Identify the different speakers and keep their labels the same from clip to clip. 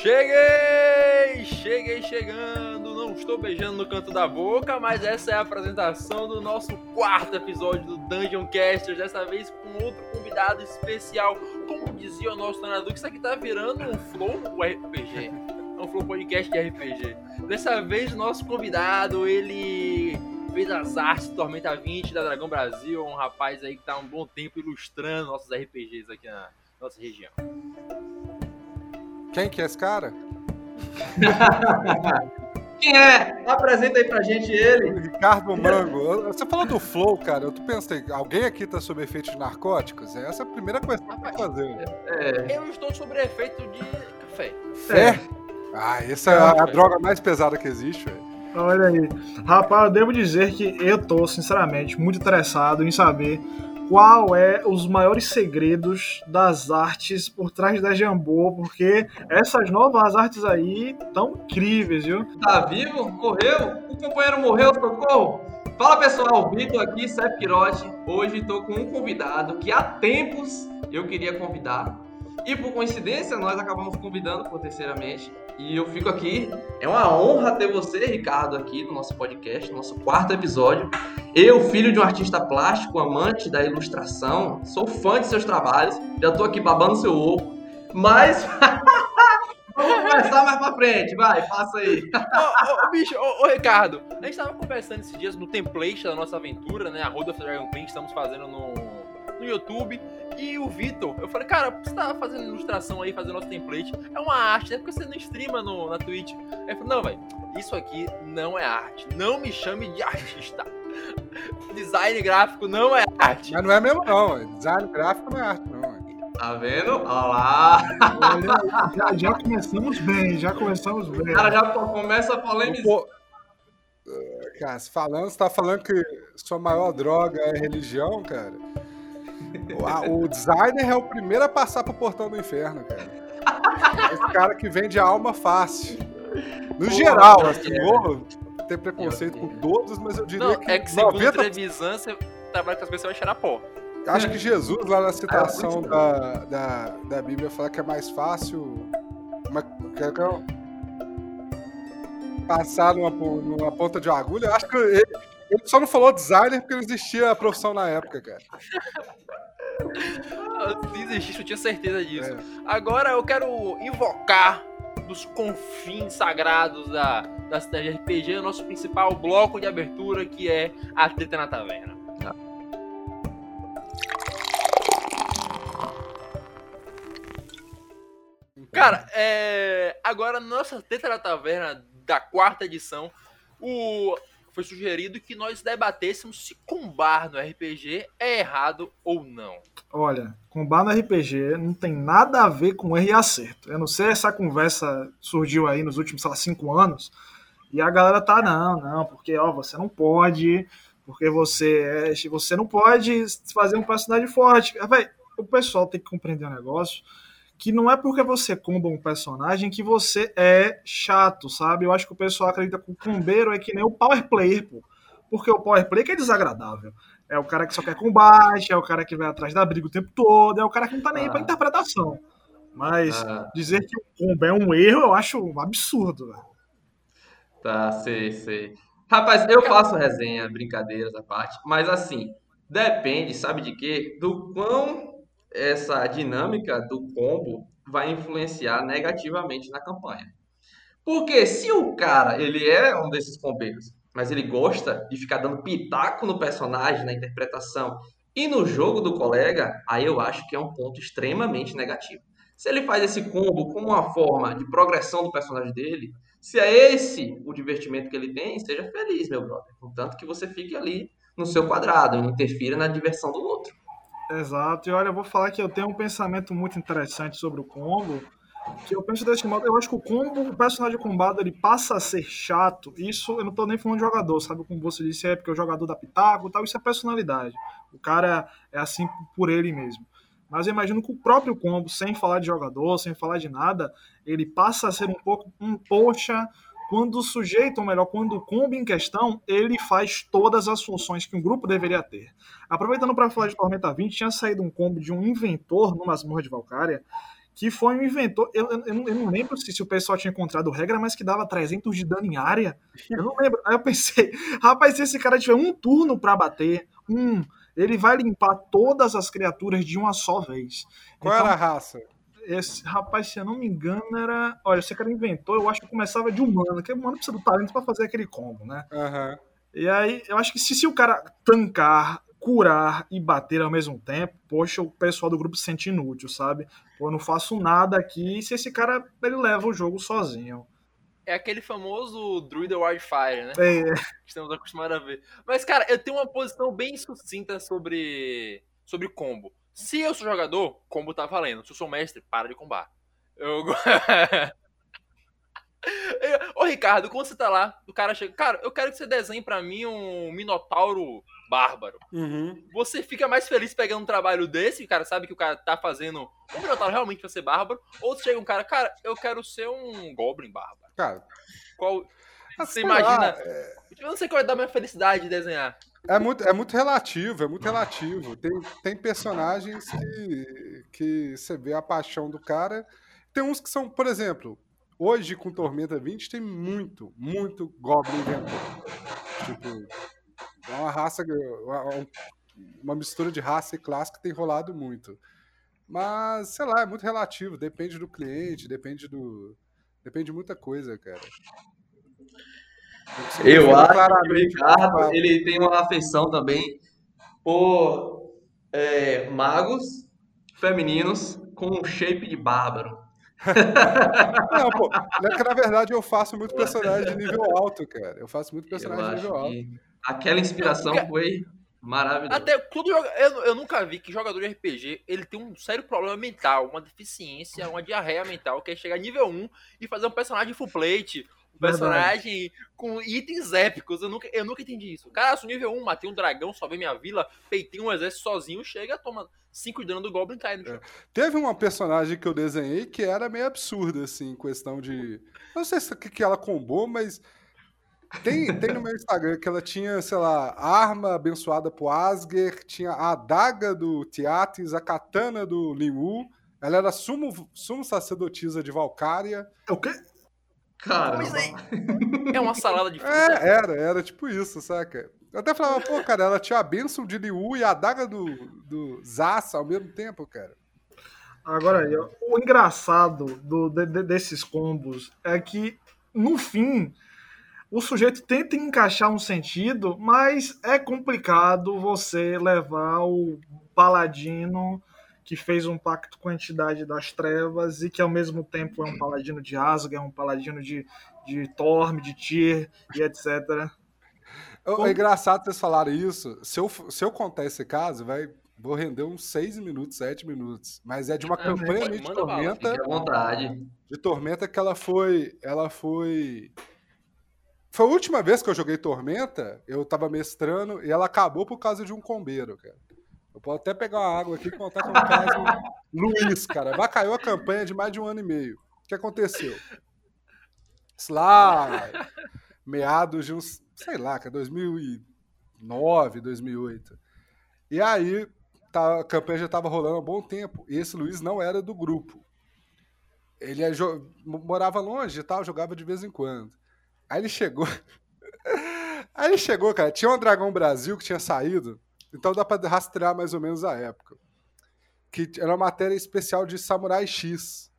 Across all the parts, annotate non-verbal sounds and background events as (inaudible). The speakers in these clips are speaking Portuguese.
Speaker 1: Cheguei! Cheguei chegando! Não estou beijando no canto da boca, mas essa é a apresentação do nosso quarto episódio do Dungeon Casters, dessa vez com outro convidado especial. Como dizia o nosso treinador, que isso aqui tá virando um flow RPG. É um flow podcast de RPG. Dessa vez, o nosso convidado, ele fez as artes Tormenta 20 da Dragão Brasil, um rapaz aí que tá um bom tempo ilustrando nossos RPGs aqui na nossa região.
Speaker 2: Quem que é esse cara? (laughs)
Speaker 3: Quem é? Apresenta aí pra gente ele.
Speaker 2: Ricardo Mango. Você falou do Flow, cara. Eu pensei, alguém aqui tá sob efeito de narcóticos? Essa é a primeira coisa que eu tô fazendo.
Speaker 1: É. Eu estou sob efeito de café.
Speaker 2: Fé? É. Ah, essa é a, a droga mais pesada que existe, velho.
Speaker 4: Olha aí. Rapaz, eu devo dizer que eu tô, sinceramente, muito interessado em saber qual é os maiores segredos das artes por trás da Jambô, porque essas novas artes aí estão incríveis, viu?
Speaker 3: Tá vivo? Morreu? O companheiro morreu, socorro! Fala pessoal, Vitor aqui, Seth Quirote. Hoje estou com um convidado que há tempos eu queria convidar. E por coincidência, nós acabamos convidando por terceiramente. E eu fico aqui. É uma honra ter você, Ricardo, aqui no nosso podcast, nosso quarto episódio. Eu, filho de um artista plástico, amante da ilustração, sou fã de seus trabalhos. Já tô aqui babando seu ovo. Mas. (laughs) Vamos conversar mais pra frente, vai, passa aí.
Speaker 1: ô, ô, bicho, ô, ô, Ricardo, a gente tava conversando esses dias no template da nossa aventura, né? A Roda Dragon Queen, estamos fazendo no, no YouTube. E o Vitor, eu falei, cara, você tá fazendo ilustração aí, fazendo nosso template. É uma arte, é porque você não streama no, na Twitch. Aí ele falou, não, velho, isso aqui não é arte. Não me chame de artista. (laughs) Design gráfico não é arte.
Speaker 2: Mas não é mesmo, não. Design gráfico não é arte, não.
Speaker 3: Tá vendo? Olha lá!
Speaker 4: Olha, já, já, começamos bem, já começamos bem.
Speaker 3: O cara já começa a polemizar. Pô,
Speaker 2: cara, falando, você tá falando que sua maior droga é religião, cara? O, designer é o primeiro a passar pro portão do inferno, cara. Esse cara que vende a alma fácil. No Pô, geral, assim, é. vou ter preconceito com todos, mas eu diria
Speaker 1: não,
Speaker 2: que.
Speaker 1: É que segundo 90... Trevisan, você trabalha com as pessoas cheirar pó.
Speaker 2: Acho que Jesus, lá na citação da, da, da Bíblia, fala que é mais fácil. Uma, que é, passar numa, numa ponta de uma agulha. Acho que ele, ele só não falou designer porque não existia a profissão na época, cara.
Speaker 1: Se existisse, eu tinha certeza disso. É. Agora eu quero invocar dos confins sagrados da, da cidade de RPG o nosso principal bloco de abertura, que é a treta na taverna. Cara, é... agora nossa treta na taverna da quarta edição, o foi sugerido que nós debatêssemos se combar no RPG é errado ou não.
Speaker 4: Olha, combar no RPG não tem nada a ver com erro e acerto. Eu não sei, essa conversa surgiu aí nos últimos, sei lá, cinco anos, e a galera tá, não, não, porque, ó, você não pode, porque você é, você não pode fazer um personagem forte. Véi, o pessoal tem que compreender o um negócio que não é porque você comba um personagem que você é chato, sabe? Eu acho que o pessoal acredita que o combeiro é que nem o power player, pô. Porque o power player que é desagradável. É o cara que só quer combate, é o cara que vai atrás da briga o tempo todo, é o cara que não tá nem ah. aí pra interpretação. Mas ah. dizer que o combo é um erro, eu acho um absurdo, velho.
Speaker 3: Tá, sei, sei. Rapaz, eu faço resenha, brincadeiras à parte, mas assim, depende, sabe de quê? Do quão essa dinâmica do combo vai influenciar negativamente na campanha. Porque se o cara, ele é um desses combeiros, mas ele gosta de ficar dando pitaco no personagem, na interpretação e no jogo do colega, aí eu acho que é um ponto extremamente negativo. Se ele faz esse combo como uma forma de progressão do personagem dele, se é esse o divertimento que ele tem, seja feliz, meu brother. Contanto que você fique ali no seu quadrado, não interfira na diversão do outro.
Speaker 4: Exato. E olha, eu vou falar que eu tenho um pensamento muito interessante sobre o combo. Que eu penso desse modo, eu acho que o combo, o personagem combado, ele passa a ser chato. Isso eu não tô nem falando de jogador, sabe? Como você disse, é porque o jogador da pitaco tal, isso é personalidade. O cara é assim por ele mesmo. Mas eu imagino que o próprio combo, sem falar de jogador, sem falar de nada, ele passa a ser um pouco um poxa, quando o sujeito, ou melhor, quando o combo em questão, ele faz todas as funções que um grupo deveria ter. Aproveitando para falar de Tormenta 20, tinha saído um combo de um inventor no Masmorra de Valkyria, que foi um inventor. Eu, eu, eu, não, lembro se, se, o pessoal tinha encontrado regra, mas que dava 300 de dano em área. Eu não lembro. Aí eu pensei, (laughs) rapaz, se esse cara tiver um turno para bater, um, ele vai limpar todas as criaturas de uma só vez.
Speaker 2: Qual então, era a raça?
Speaker 4: Esse rapaz, se eu não me engano, era. Olha, esse cara inventou, eu acho que começava de humano, que humano precisa do talento para fazer aquele combo, né?
Speaker 2: Uhum.
Speaker 4: E aí, eu acho que se, se o cara tancar, curar e bater ao mesmo tempo, poxa, o pessoal do grupo se sente inútil, sabe? Pô, eu não faço nada aqui se esse cara ele leva o jogo sozinho.
Speaker 1: É aquele famoso Druid Wildfire, né?
Speaker 4: É. (laughs)
Speaker 1: Estamos acostumados a ver. Mas, cara, eu tenho uma posição bem sucinta sobre, sobre combo. Se eu sou jogador, combo tá valendo. Se eu sou mestre, para de combar. (laughs) Eu... Ô Ricardo, quando você tá lá, o cara chega, cara, eu quero que você desenhe para mim um Minotauro bárbaro.
Speaker 2: Uhum.
Speaker 1: Você fica mais feliz pegando um trabalho desse, o cara sabe que o cara tá fazendo um Minotauro realmente pra ser bárbaro, ou chega um cara, cara, eu quero ser um Goblin bárbaro.
Speaker 2: Cara,
Speaker 1: qual. Você imagina. É... Eu não sei qual é da minha felicidade de desenhar.
Speaker 2: É muito, é muito relativo, é muito relativo. Tem, tem personagens que, que você vê a paixão do cara. Tem uns que são, por exemplo, Hoje, com Tormenta 20, tem muito, muito Goblin inventor. Tipo, é uma raça, uma mistura de raça e classe que tem rolado muito. Mas, sei lá, é muito relativo, depende do cliente, depende do. Depende de muita coisa, cara.
Speaker 3: Eu acho que o Ricardo ele tem uma afeição também por é, magos femininos com um shape de bárbaro. (laughs)
Speaker 2: Não, pô, é que na verdade eu faço muito personagem de nível alto, cara. Eu faço muito personagem de nível alto.
Speaker 3: Aquela inspiração foi maravilhosa.
Speaker 1: Até todo eu, eu nunca vi que jogador de RPG ele tem um sério problema mental, uma deficiência, uma diarreia mental, que é chegar nível 1 e fazer um personagem full plate, personagem Verdade. com itens épicos. Eu nunca, eu nunca entendi isso. Cara, sou nível 1, matei um dragão, salvei minha vila, peitei um exército sozinho, chega, toma 5 de dano do Goblin cai no chão. É.
Speaker 2: Teve uma personagem que eu desenhei que era meio absurda, assim, em questão de. Eu não sei se que, que ela combou, mas. Tem, tem no meu Instagram que ela tinha, sei lá, arma abençoada pro Asger, tinha a adaga do Tiatis, a katana do Liu. Ela era sumo, sumo sacerdotisa de Valkyria.
Speaker 4: É o quê?
Speaker 3: Cara. (laughs)
Speaker 1: É uma salada de fruta.
Speaker 2: É, era, era tipo isso, saca? Eu até falava, pô, cara, ela tinha a bênção de Liu e a daga do, do Zassa ao mesmo tempo, cara.
Speaker 4: Agora, o engraçado do, de, desses combos é que, no fim, o sujeito tenta encaixar um sentido, mas é complicado você levar o paladino que fez um pacto com a entidade das trevas e que ao mesmo tempo é um paladino de Asgard, é um paladino de, de Torm, de Tyr e etc.
Speaker 2: É engraçado vocês falarem isso. Se eu, se eu contar esse caso, vai, vou render uns 6 minutos, 7 minutos. Mas é de uma é, campanha de tormenta.
Speaker 3: Vontade.
Speaker 2: De tormenta que ela foi. Ela foi. Foi a última vez que eu joguei Tormenta, eu tava mestrando e ela acabou por causa de um combeiro, cara. Eu posso até pegar uma água aqui e contar com o caso Luiz, cara. Vacaiou a campanha de mais de um ano e meio. O que aconteceu? Lá, meados de uns, sei lá, que é 2009, 2008. E aí, tá, a campanha já estava rolando há um bom tempo. E esse Luiz não era do grupo. Ele é, morava longe e tal, jogava de vez em quando. Aí ele chegou. (laughs) aí ele chegou, cara. Tinha um Dragão Brasil que tinha saído. Então dá para rastrear mais ou menos a época. Que era uma matéria especial de Samurai X.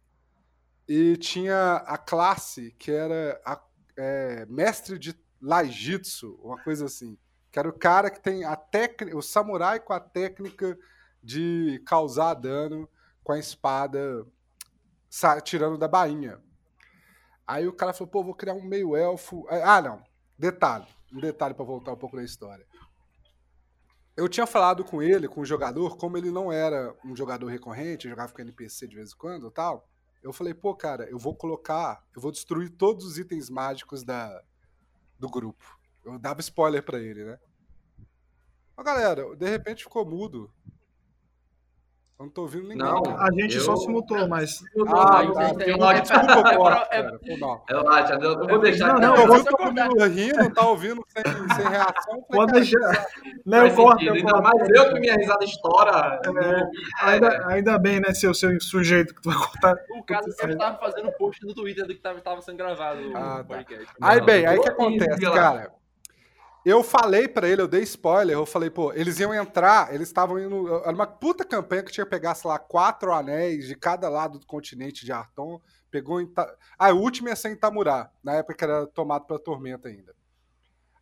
Speaker 2: E tinha a classe que era a, é, mestre de Laijitsu, uma coisa assim. Que era o cara que tem a técnica, o samurai com a técnica de causar dano com a espada tirando da bainha. Aí o cara falou, pô, vou criar um meio elfo. Ah, não. Detalhe, um detalhe para voltar um pouco na história eu tinha falado com ele, com o jogador, como ele não era um jogador recorrente, jogava com NPC de vez em quando e tal. Eu falei, pô, cara, eu vou colocar, eu vou destruir todos os itens mágicos da, do grupo. Eu dava spoiler para ele, né? Mas, galera, de repente ficou mudo. Eu não tô ouvindo ninguém.
Speaker 3: Não.
Speaker 2: cara.
Speaker 4: A gente só
Speaker 3: Eu-
Speaker 4: se mutou, mas.
Speaker 2: Ah, tá. (laughs)
Speaker 1: é- é-
Speaker 2: Desculpa,
Speaker 1: é- é-
Speaker 2: mal.
Speaker 3: Relaxa, eu vou deixar
Speaker 4: Não, não,
Speaker 2: Eu
Speaker 4: vou
Speaker 2: mundo rindo, tá ouvindo sem, sem reação.
Speaker 4: Pode deixar. Léo, corta.
Speaker 3: Ainda mais eu que minha risada estoura.
Speaker 4: Ainda, ainda bem, né, seu, seu sujeito que tu vai cortar.
Speaker 1: O caso é que eu tava fazendo um post no Twitter do que tava, tava sendo gravado o
Speaker 2: Ah, tá.
Speaker 1: podcast.
Speaker 2: Aí, bem, aí
Speaker 3: eu
Speaker 2: que acontece, cara? Eu falei pra ele, eu dei spoiler, eu falei, pô, eles iam entrar, eles estavam indo. Era uma puta campanha que tinha que pegar, sei lá, quatro anéis de cada lado do continente de Arton. Pegou em. Ah, o último ia ser em Tamurá, na época que era tomado pela tormenta ainda.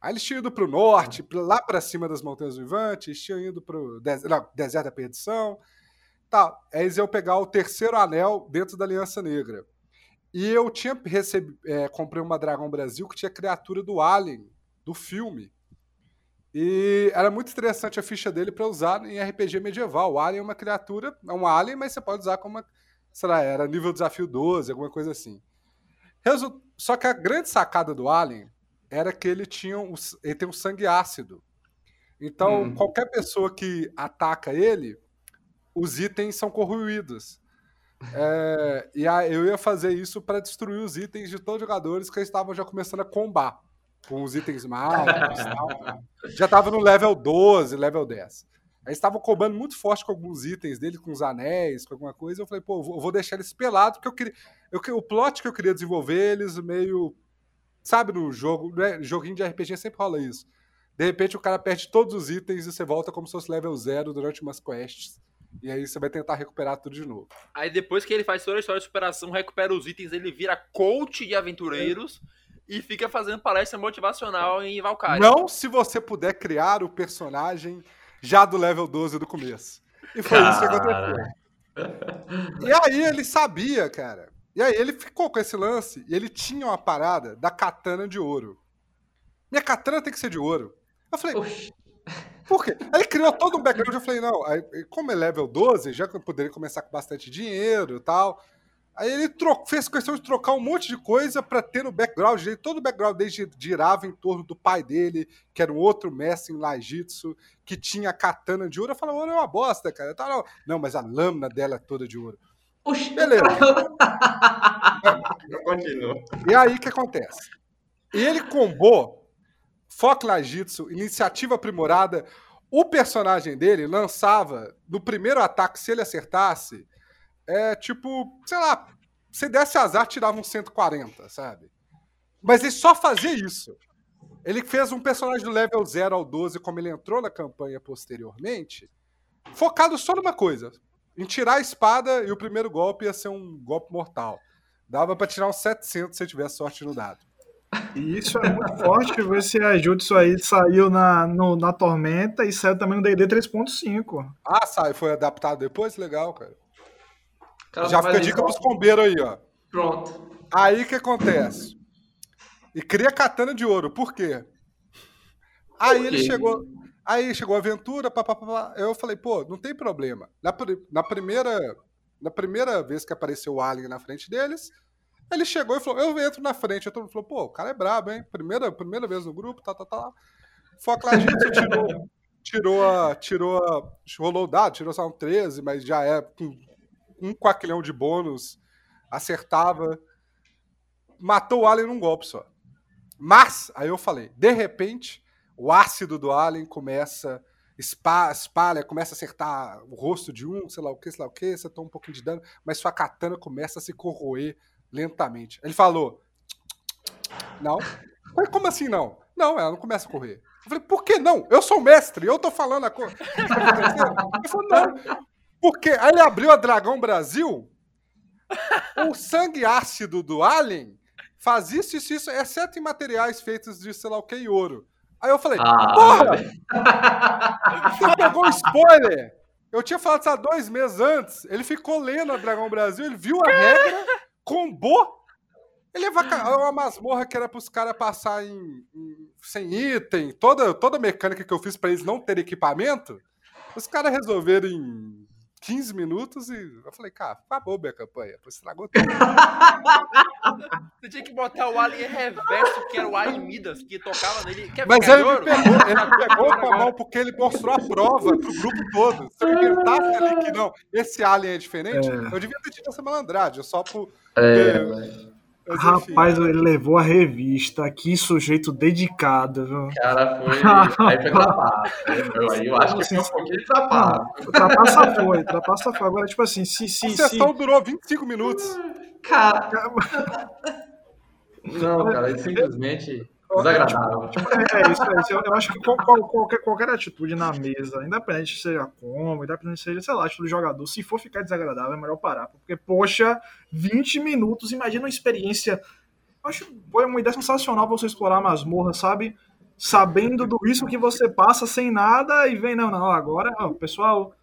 Speaker 2: Aí eles tinham ido pro norte, pra- lá pra cima das Montanhas Vivantes, tinham ido pro des... não, Deserto da Perdição. Tá, aí eles iam pegar o terceiro anel dentro da Aliança Negra. E eu tinha recebido. comprei uma Dragão Brasil que tinha criatura do Alien, do filme. E era muito interessante a ficha dele para usar em RPG medieval. O Alien é uma criatura, é um Alien, mas você pode usar como uma. Sei lá, era nível desafio 12, alguma coisa assim. Resu- Só que a grande sacada do Alien era que ele tinha um, ele tem um sangue ácido. Então,
Speaker 3: Hum.
Speaker 2: qualquer pessoa que ataca ele, os itens são corroídos. É, e a- eu ia fazer isso para destruir os itens de todos os jogadores que estavam já começando a combar com os itens mágicos tal. Já tava no level 12, level 10. Aí estavam combando muito forte com alguns itens dele, com os anéis, com alguma coisa. Eu falei, pô, eu vou- deixar eles pelados, porque eu queria. Eu, o plot que eu queria desenvolver, eles meio. Sabe, no jogo, né? joguinho de RPG sempre rola isso. De repente o cara perde todos os itens e você volta como se fosse level zero durante umas quests. E aí você vai tentar recuperar tudo de novo.
Speaker 1: Aí depois que ele faz toda a história de superação, recupera os itens, ele vira coach de aventureiros e fica fazendo palestra motivacional em Valkyrie.
Speaker 2: Não se você puder criar o personagem já do level 12 do começo. E foi isso que aconteceu. E aí ele sabia, cara. E aí ele ficou com esse lance e ele tinha uma parada da katana de ouro. Minha katana tem que ser de ouro. Eu falei,
Speaker 3: Oxi.
Speaker 2: por quê? Aí ele criou todo um background. Eu falei, não, aí, como é level 12, já poderia começar com bastante dinheiro e tal. Aí ele fez questão de trocar um monte de coisa pra ter no background dele. Todo o background dele gi- girava em torno do pai dele, que era um outro mestre em Lajitsu, que tinha katana de ouro. Eu falei, ouro é uma bosta, cara. Eu tava, não, mas a lâmina dela é toda de ouro.
Speaker 3: Oxi.
Speaker 2: Beleza.
Speaker 3: Continua.
Speaker 2: E aí o que acontece? Ele combou Foco Lajitsu, iniciativa aprimorada. O personagem dele lançava no primeiro ataque, se ele acertasse, é tipo, sei lá, se desse azar, tirava um 140, sabe? Mas ele só fazia isso. Ele fez um personagem do level 0 ao 12, como ele entrou na campanha posteriormente, focado só numa coisa: em tirar a espada e o primeiro golpe ia ser um golpe mortal. Dava pra tirar uns 700 se tivesse sorte no dado.
Speaker 4: E isso é muito forte, ver se a Jutsu aí saiu na, no- na Tormenta e saiu também no D&D 3.5.
Speaker 2: Ah, sai, foi adaptado depois? Legal, cara.
Speaker 3: Cara,
Speaker 2: Já fica a dica pros combeiros aí, ó.
Speaker 3: Pronto.
Speaker 2: Aí que acontece? E cria katana de ouro, por quê? Aí
Speaker 3: Por
Speaker 2: ele
Speaker 3: quê?
Speaker 2: chegou. Aí chegou a aventura, papapá. Eu falei, pô, não tem problema. Na, na primeira. Na primeira vez que apareceu o Alien na frente deles, ele chegou e falou: Eu entro na frente. Aí todo mundo falou: pô, o cara é brabo, hein? Primeira, primeira vez no grupo, tá, tá, tá. Foca lá, gente, tirou, tirou a. Tirou a. Rolou o dado, tirou só um 13, mas já é com um quaquilhão de bônus. Acertava. Matou o Alien num golpe só. Mas, aí eu falei, de repente, o ácido do Alien começa. espa- Espalha, começa a acertar o rosto de um, sei lá o que, sei lá o que, você toma um pouquinho de dano, mas sua katana começa a se corroer lentamente. Ele falou: Não. Falei, como assim não? Não, ela não começa a correr. Eu falei, por que não? Eu sou mestre, eu tô falando a coisa. (laughs) Ele falou, não. Porque aí ele abriu a Dragão Brasil, o sangue ácido do Alien faz isso, isso, isso, exceto em materiais feitos de sei lá o que e ouro. Aí eu falei,
Speaker 3: Ah,
Speaker 2: porra! Você pegou um spoiler! Eu tinha falado isso há dois meses antes. Ele ficou lendo a Dragão Brasil, ele viu a regra, combou. Ele é vaca- é uma masmorra que era pros caras passar em, em- sem item, toda, toda a mecânica que eu fiz pra eles não terem equipamento. Os caras resolveram em 15 minutos e eu falei, cara, acabou minha campanha. Pô, Estragou tudo.
Speaker 1: Você tinha que botar o Alien Reverso, que era o Alien Midas, que tocava nele. Quer
Speaker 2: Mas ele me pegou, ele me pegou com a mão porque ele mostrou a prova pro grupo todo. Se eu inventasse ali que não, esse alien é diferente, eu devia ter tido essa malandragem, só por.
Speaker 3: É,
Speaker 2: Mas, enfim.
Speaker 4: Rapaz, ele levou a revista. Que sujeito dedicado, viu?
Speaker 3: cara foi. (laughs) Aí foi trapaço. Aí eu acho que foi um pouquinho de trapaço.
Speaker 4: Trapaça foi, trapaça foi. Agora, tipo assim, se. se,
Speaker 2: A
Speaker 4: se
Speaker 2: sessão durou 25 minutos.
Speaker 3: Cara. Não, (laughs) cara, é simplesmente desagradável.
Speaker 4: É isso, é isso. Eu, eu acho que qual- qual- qualquer, qualquer atitude na mesa, independente se seja como, independente se seja, sei lá, atitude do jogador, se for ficar desagradável, é melhor parar. Porque, poxa, 20 minutos, imagina uma experiência. Eu acho foi uma ideia sensacional você explorar a masmorra, sabe? Sabendo do risco que você passa sem nada e vem, não, não, agora, ó, pessoal,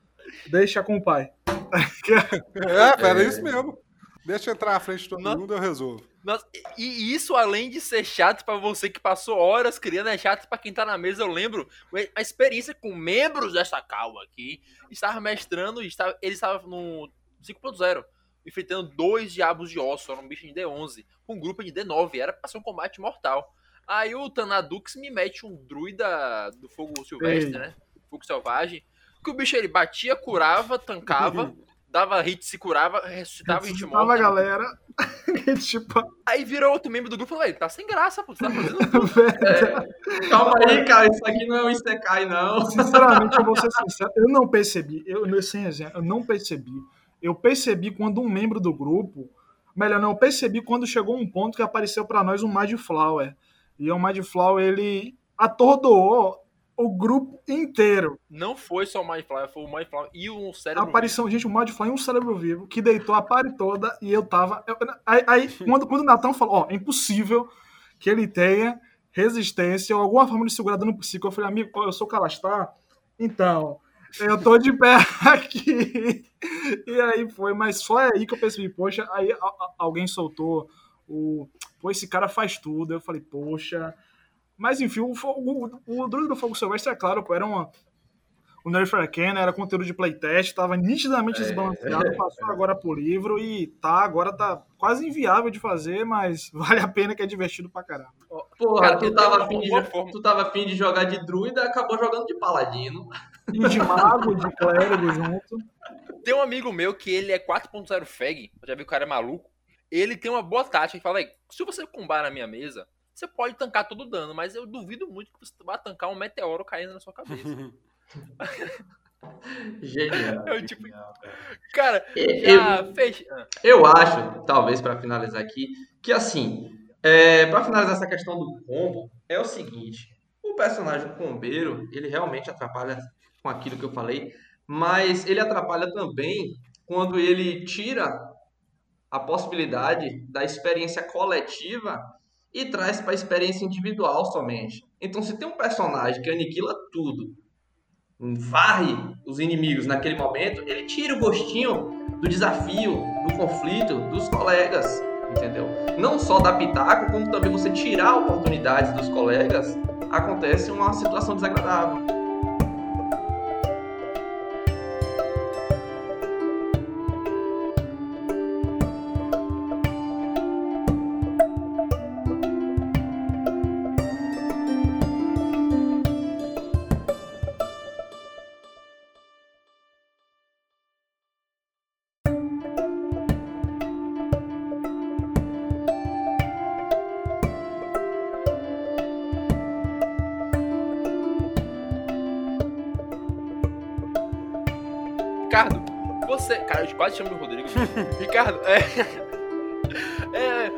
Speaker 4: deixa com o pai. (laughs)
Speaker 2: É, cara, é isso mesmo. Deixa eu entrar na frente de todo
Speaker 1: Não.
Speaker 2: mundo eu resolvo.
Speaker 1: Nossa, e isso, além de ser chato pra você que passou horas criando, é chato pra quem tá na mesa. Eu lembro a experiência com membros dessa cal aqui. Estava mestrando e estava, ele estava no 5.0, enfrentando dois diabos de osso, era um bicho de D11, com um grupo de D9. Era pra ser um combate mortal. Aí o Tanadux me mete um druida do fogo silvestre,
Speaker 4: Ei.
Speaker 1: né? Fogo selvagem. Que o bicho ele batia, curava, tancava, (laughs) dava hit, se curava, ressuscitava a gente
Speaker 4: Tava a
Speaker 1: morta.
Speaker 4: galera. (laughs) tipo,
Speaker 1: Aí virou outro membro do grupo e falou, "Velho, tá sem graça, pô, tá fazendo (laughs)
Speaker 3: Calma aí, cara, isso aqui não é um Isekai, não.
Speaker 4: Sinceramente, eu vou ser sincero, eu não percebi, eu, sem exemplo, eu não percebi. Eu percebi quando um membro do grupo, melhor não, eu percebi quando chegou um ponto que apareceu pra nós um Mad Flower. E o Mad Flower, ele atordoou o grupo inteiro.
Speaker 1: Não foi só o Mindflower, foi o Mindflower e o
Speaker 4: A
Speaker 1: cérebro.
Speaker 4: aparição, gente, o Flower e um cérebro vivo que deitou a party toda e eu tava. eu- aí, aí, (laughs) quando, quando o Natão falou, ó, é impossível que ele tenha resistência ou alguma forma de segurar dano psíquico, eu falei, amigo, eu sou Calastar, então. Eu tô de pé (laughs) aqui. E aí foi, mas só aí que eu percebi, poxa, aí a- a- alguém soltou o. Pô, esse cara faz tudo. Eu falei, poxa. Mas enfim, o, fo- o, o Druida do Fogo Silvestre, é claro, pô, era uma. O Nerf Arcana era conteúdo de playtest, tava nitidamente desbalanceado, passou agora pro livro e tá, agora tá quase inviável de fazer, mas (laughs) vale a pena que é divertido pra caramba.
Speaker 3: Porra,
Speaker 1: Cara,
Speaker 3: tu tava, afim de, tu tava afim de jogar de druida, acabou jogando de paladino.
Speaker 4: E de mago, de clérigo junto.
Speaker 1: Tem um amigo meu que ele é 4.0 FEG, já vi que o cara é maluco. Ele tem uma boa tática que fala, "Véi, se você combar na minha mesa, você pode tancar todo o dano, mas eu duvido muito que você vá tancar um meteoro caindo na sua cabeça. (laughs)
Speaker 3: Genial.
Speaker 1: É o tipo-
Speaker 3: genial, cara.
Speaker 1: Cara,
Speaker 3: Eu-
Speaker 1: fez.
Speaker 3: Eu acho, talvez para finalizar aqui, que assim, é, para finalizar essa questão do combo, é o seguinte: o personagem combeiro, ele realmente atrapalha com aquilo que eu falei, mas ele atrapalha também quando ele tira a possibilidade da experiência coletiva e traz para a experiência individual somente. Então, se tem um personagem que aniquila tudo, varre os inimigos naquele momento, ele tira o gostinho do desafio, do conflito dos colegas, entendeu? Não só da pitaco, como também você tirar oportunidades dos colegas, acontece uma situação desagradável.
Speaker 1: Ricardo, você. Cara, eu quase chamo de Rodrigo. (laughs) Ricardo, (laughs) é. é,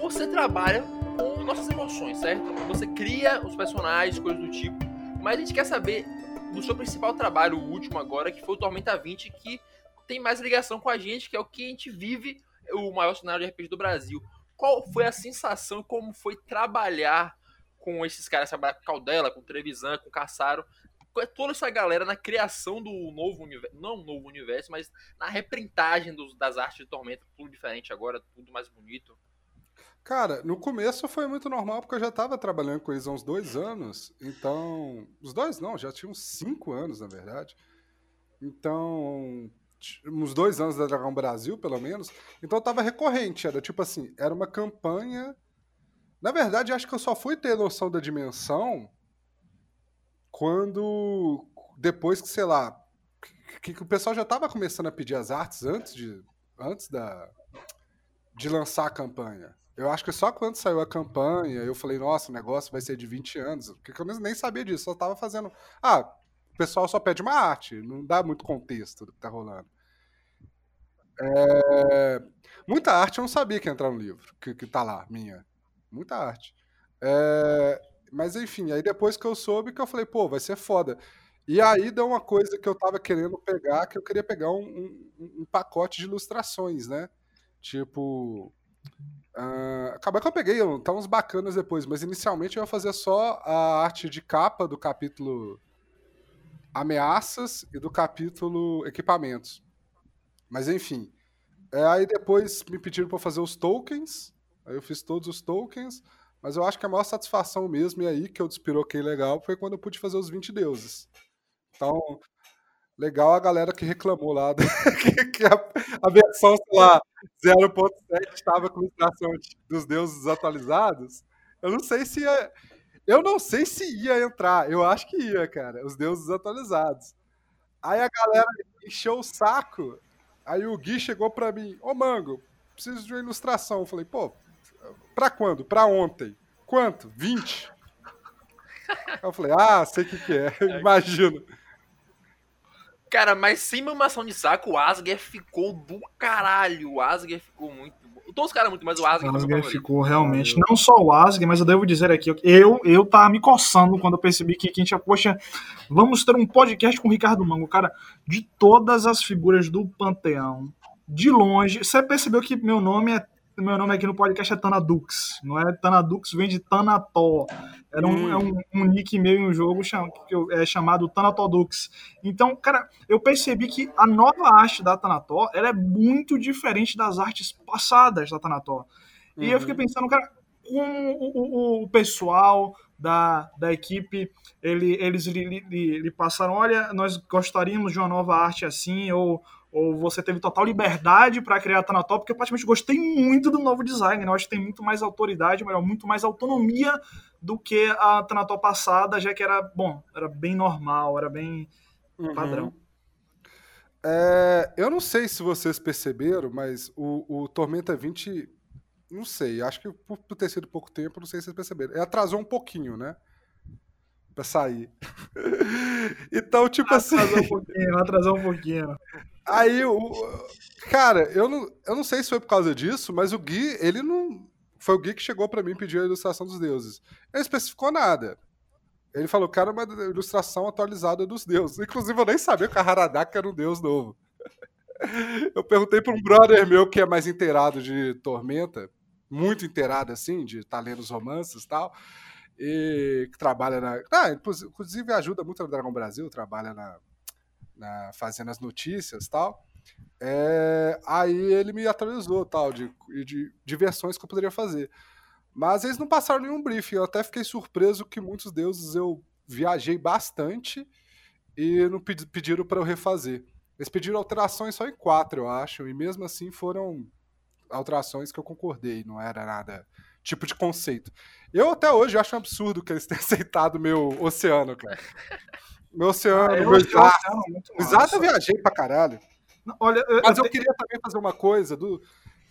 Speaker 1: Você trabalha com nossas emoções, certo? Você cria os personagens, coisas do tipo. Mas a gente quer saber do seu principal trabalho, o último agora, que foi o Tormenta 20, que tem mais ligação com a gente, que é o que a gente vive, o maior cenário de RPG do Brasil. Qual foi a sensação, como foi trabalhar com esses caras, trabalhar com Caldela, com Trevisan, com Caçaro, toda essa galera na criação do novo universo, não um novo universo, mas na reprintagem dos- das artes de Tormenta, tudo diferente agora, tudo mais bonito.
Speaker 2: Cara, no começo foi muito normal, porque eu já tava trabalhando com eles há uns dois anos. Então. Os dois não, já tinha uns cinco anos, na verdade. Então. Uns dois anos da Dragão Brasil, pelo menos. Então tava recorrente. Era tipo assim: era uma campanha Na verdade, acho que eu só fui ter noção da dimensão quando. Depois que, sei lá. Que, que o pessoal já tava começando a pedir as artes antes de. Antes da. De lançar a campanha. Eu acho que só quando saiu a campanha, eu falei, nossa, o negócio vai ser de 20 anos. Porque eu nem sabia disso, só tava fazendo. Ah, o pessoal só pede uma arte, não dá muito contexto do que tá rolando. É... Muita arte eu não sabia que ia entrar no livro, que, que tá lá, minha. Muita arte. É... Mas enfim, aí depois que eu soube que eu falei, pô, vai ser foda. E aí deu uma coisa que eu tava querendo pegar, que eu queria pegar um, um, um pacote de ilustrações, né? Tipo. Uh, acabou que eu peguei, tá uns bacanas depois, mas inicialmente eu ia fazer só a arte de capa do capítulo Ameaças e do capítulo Equipamentos. Mas enfim. É, aí depois me pediram para fazer os tokens. Aí eu fiz todos os tokens. Mas eu acho que a maior satisfação mesmo, e aí que eu despiroquei legal, foi quando eu pude fazer os 20 deuses. Então, legal a galera que reclamou lá (laughs) que, que a, a, versão, sei lá, 0.7 estava com ilustração dos deuses atualizados. Eu não sei se ia. Eu não sei se ia entrar. Eu acho que ia, cara. Os deuses atualizados. Aí a galera encheu o saco Aí o Gui chegou para mim, ô Mango, preciso de uma ilustração. Eu falei, pô, pra quando? Pra ontem. Quanto? 20? eu falei, ah, sei o que, que é, (laughs) imagino.
Speaker 1: Cara, mas sem mamação de saco, o Asger ficou do caralho. O Asger ficou muito Todos os caras muito, mas o Asger,
Speaker 4: o Asger ficou realmente. Não só o Asger, mas eu devo dizer aqui, eu, eu tava me coçando quando eu percebi que, que a gente, poxa, vamos ter um podcast com o Ricardo Mango. Cara, de todas as figuras do Panteão, de longe, você percebeu que meu nome é meu nome aqui no podcast é Tanadux, não é Tanadux, vem de Tanató. Era um, hum. é um, um nick meio em um jogo cham, que é chamado Tanatodux. Então, cara, eu percebi que a nova arte da Tanató ela é muito diferente das artes passadas da Tanató. E eu fiquei uhum. pensando, cara, como o, o, o pessoal da, da equipe, ele, eles lhe, lhe, lhe passaram, olha, nós gostaríamos de uma nova arte assim, ou ou você teve total liberdade para criar a Tanató, porque eu praticamente gostei muito do novo design, né? eu acho que tem muito mais autoridade, melhor, muito mais autonomia do que a Tanató passada, já que era, bom, era bem normal, era bem uhum. padrão.
Speaker 2: É, eu não sei se vocês perceberam, mas o, o Tormenta 20, não sei, acho que por, por ter sido pouco tempo, não sei se vocês perceberam, ele atrasou um pouquinho, né? Pra sair. (laughs) então, tipo
Speaker 4: atrasou
Speaker 2: assim.
Speaker 4: Atrasou um pouquinho, atrasou um pouquinho.
Speaker 2: Aí, o, cara, eu não, eu não sei se foi por causa disso, mas o Gui, ele não. Foi o Gui que chegou para mim e pediu a ilustração dos deuses. Ele não especificou nada. Ele falou era uma ilustração atualizada dos deuses. (laughs) Inclusive, eu nem sabia que a Haradak era um deus novo. (laughs) Eu perguntei para um brother meu que é mais inteirado de Tormenta, muito inteirado assim, de estar tá lendo os romances e tal, e que trabalha na. Ah, inclusive ajuda muito no Dragão Brasil, trabalha na, na, fazendo as notícias tal. É, aí ele me atualizou tal, de, de, de versões que eu poderia fazer. Mas eles não passaram nenhum briefing. Eu até fiquei surpreso que muitos deuses eu viajei bastante e não pediram para eu refazer. Eles pediram alterações só em quatro, eu acho, e mesmo assim foram alterações que eu concordei, não era nada tipo de conceito. Eu até hoje acho um absurdo que eles (laughs) tenham aceitado meu oceano, cara. Meu oceano, ah, meu exato. Exato, eu viajei pra caralho. Não, olha, eu, Mas eu, eu queria também fazer uma coisa do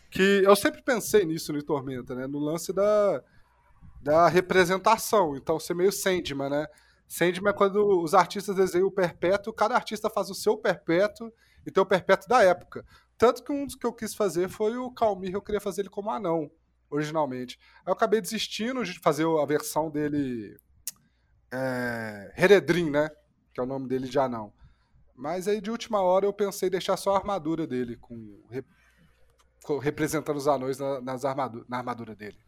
Speaker 2: que eu sempre pensei nisso no Tormenta, né? No lance da, da representação. Então, ser meio Sandman, né? Sandman é quando os artistas desenham o perpétuo, cada artista faz o seu perpétuo e tem o perpétuo da época. Tanto que um dos que eu quis fazer foi o Calmir, eu queria fazer ele como anão, originalmente. Aí eu acabei desistindo de fazer a versão dele. É, né? que é o nome dele de anão. Mas aí de última hora eu pensei em deixar só a armadura dele, com, representando os anões na, nas armadura, na armadura dele.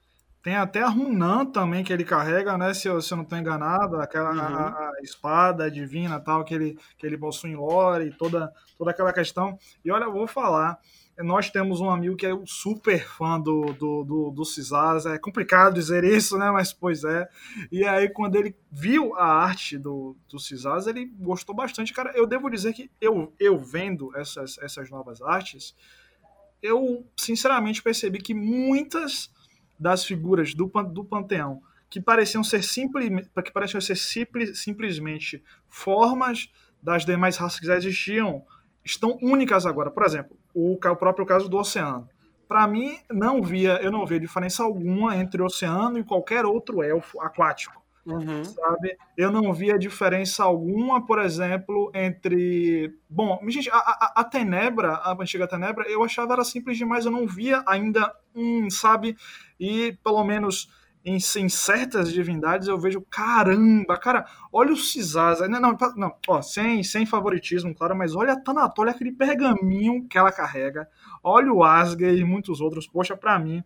Speaker 4: Tem até a Runan também que ele carrega, né? Se eu, se eu não estou enganado, aquela uhum. a, a, espada divina tal que ele, que ele possui em lore, toda, toda aquela questão. E olha, eu vou falar, nós temos um amigo que é um super fã do, do, do, do Cisaz, é complicado dizer isso, né? Mas pois é. E aí, quando ele viu a arte do, do Cisaz, ele gostou bastante. Cara, eu devo dizer que eu, eu vendo essas, essas novas artes, eu sinceramente percebi que muitas das figuras do, do Panteão que pareciam ser, simples, que pareciam ser simples, simplesmente formas das demais raças que já existiam, estão únicas agora. Por exemplo, o, o próprio caso do oceano. Para mim, não via, eu não via diferença alguma entre o oceano e qualquer outro elfo aquático. Uhum. Sabe? Eu não via diferença alguma, por exemplo, entre. Bom, gente, a, a, a, Tenebra, a antiga Tenebra, eu achava era simples demais, eu não via ainda um, sabe? E pelo menos em, em, certas divindades eu vejo, caramba, cara, olha o Cisaz, não, não, não, ó, sem, sem favoritismo, claro, mas olha a Tanato, olha aquele pergaminho que ela carrega, olha o Asger e muitos outros, poxa, pra mim,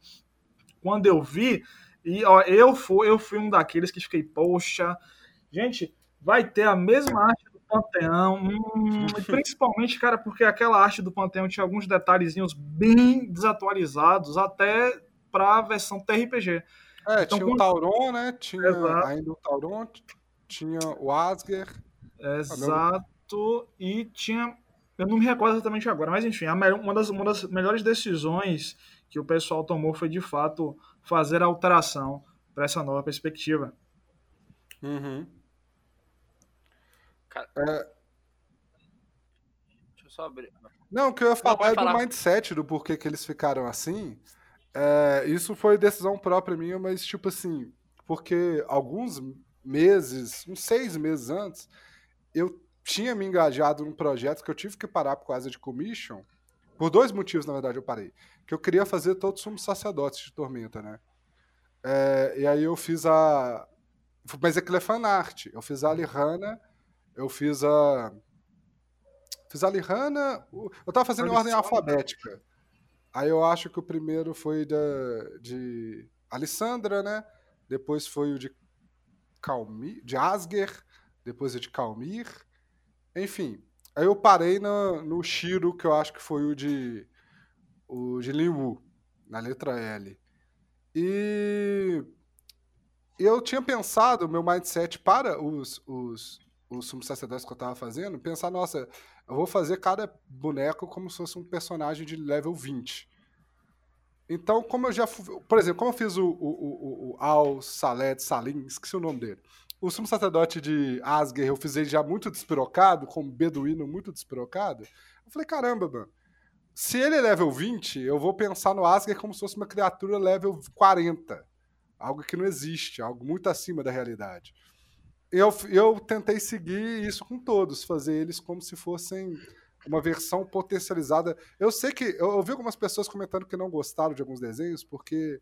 Speaker 4: quando eu vi, e ó, eu fui, eu fui um daqueles que fiquei, poxa, gente, vai ter a mesma arte do Panteão, hum, (laughs) principalmente, cara, porque aquela arte do Panteão tinha alguns detalhezinhos bem desatualizados, até pra versão TRPG.
Speaker 2: É, então, tinha o Tauron, né? Tinha Exato. ainda o Tauron, tinha o Asger.
Speaker 4: Exato. E tinha. Eu não me recordo exatamente agora, mas enfim, uma das, uma das melhores decisões que o pessoal tomou foi de fato fazer a alteração para essa nova perspectiva.
Speaker 2: Uhum.
Speaker 1: Cara, é... Deixa eu só abrir.
Speaker 2: Não, o que eu ia falar é do mindset, do porquê que eles ficaram assim. É, isso foi decisão própria minha, mas tipo assim, porque alguns meses, uns seis meses antes, eu tinha me engajado num projeto que eu tive que parar por causa de commission. Por dois motivos, na verdade, eu parei. Que eu queria fazer todos os sacerdotes de Tormenta, né? É, e aí eu fiz a. Mas aquilo é fanart. Eu fiz a Alihana, eu fiz a. Fiz a Alihana. Eu tava fazendo em ordem alfabética. Aí eu acho que o primeiro foi da, de Alessandra, né? Depois foi o de Calmir, de Asger, depois o de Calmir. Enfim, aí eu parei no, no Shiro, que eu acho que foi o de o de Liu, na letra L. E eu tinha pensado, meu mindset para os, os, os sumos sacerdotes que eu estava fazendo, pensar, nossa, eu vou fazer cada boneco como se fosse um personagem de level 20. Então, como eu já. Por exemplo, como eu fiz o, o, o, o Al Saled Salim, esqueci o nome dele. O sumo sacerdote de Asger, eu fiz ele já muito despirocado, com um beduíno muito despirocado. Eu falei, caramba, mano. Se ele é level 20, eu vou pensar no Asger como se fosse uma criatura level 40. Algo que não existe, algo muito acima da realidade eu, eu tentei seguir isso com todos, fazer eles como se fossem uma versão potencializada. Eu sei que eu ouvi algumas pessoas comentando que não gostaram de alguns desenhos porque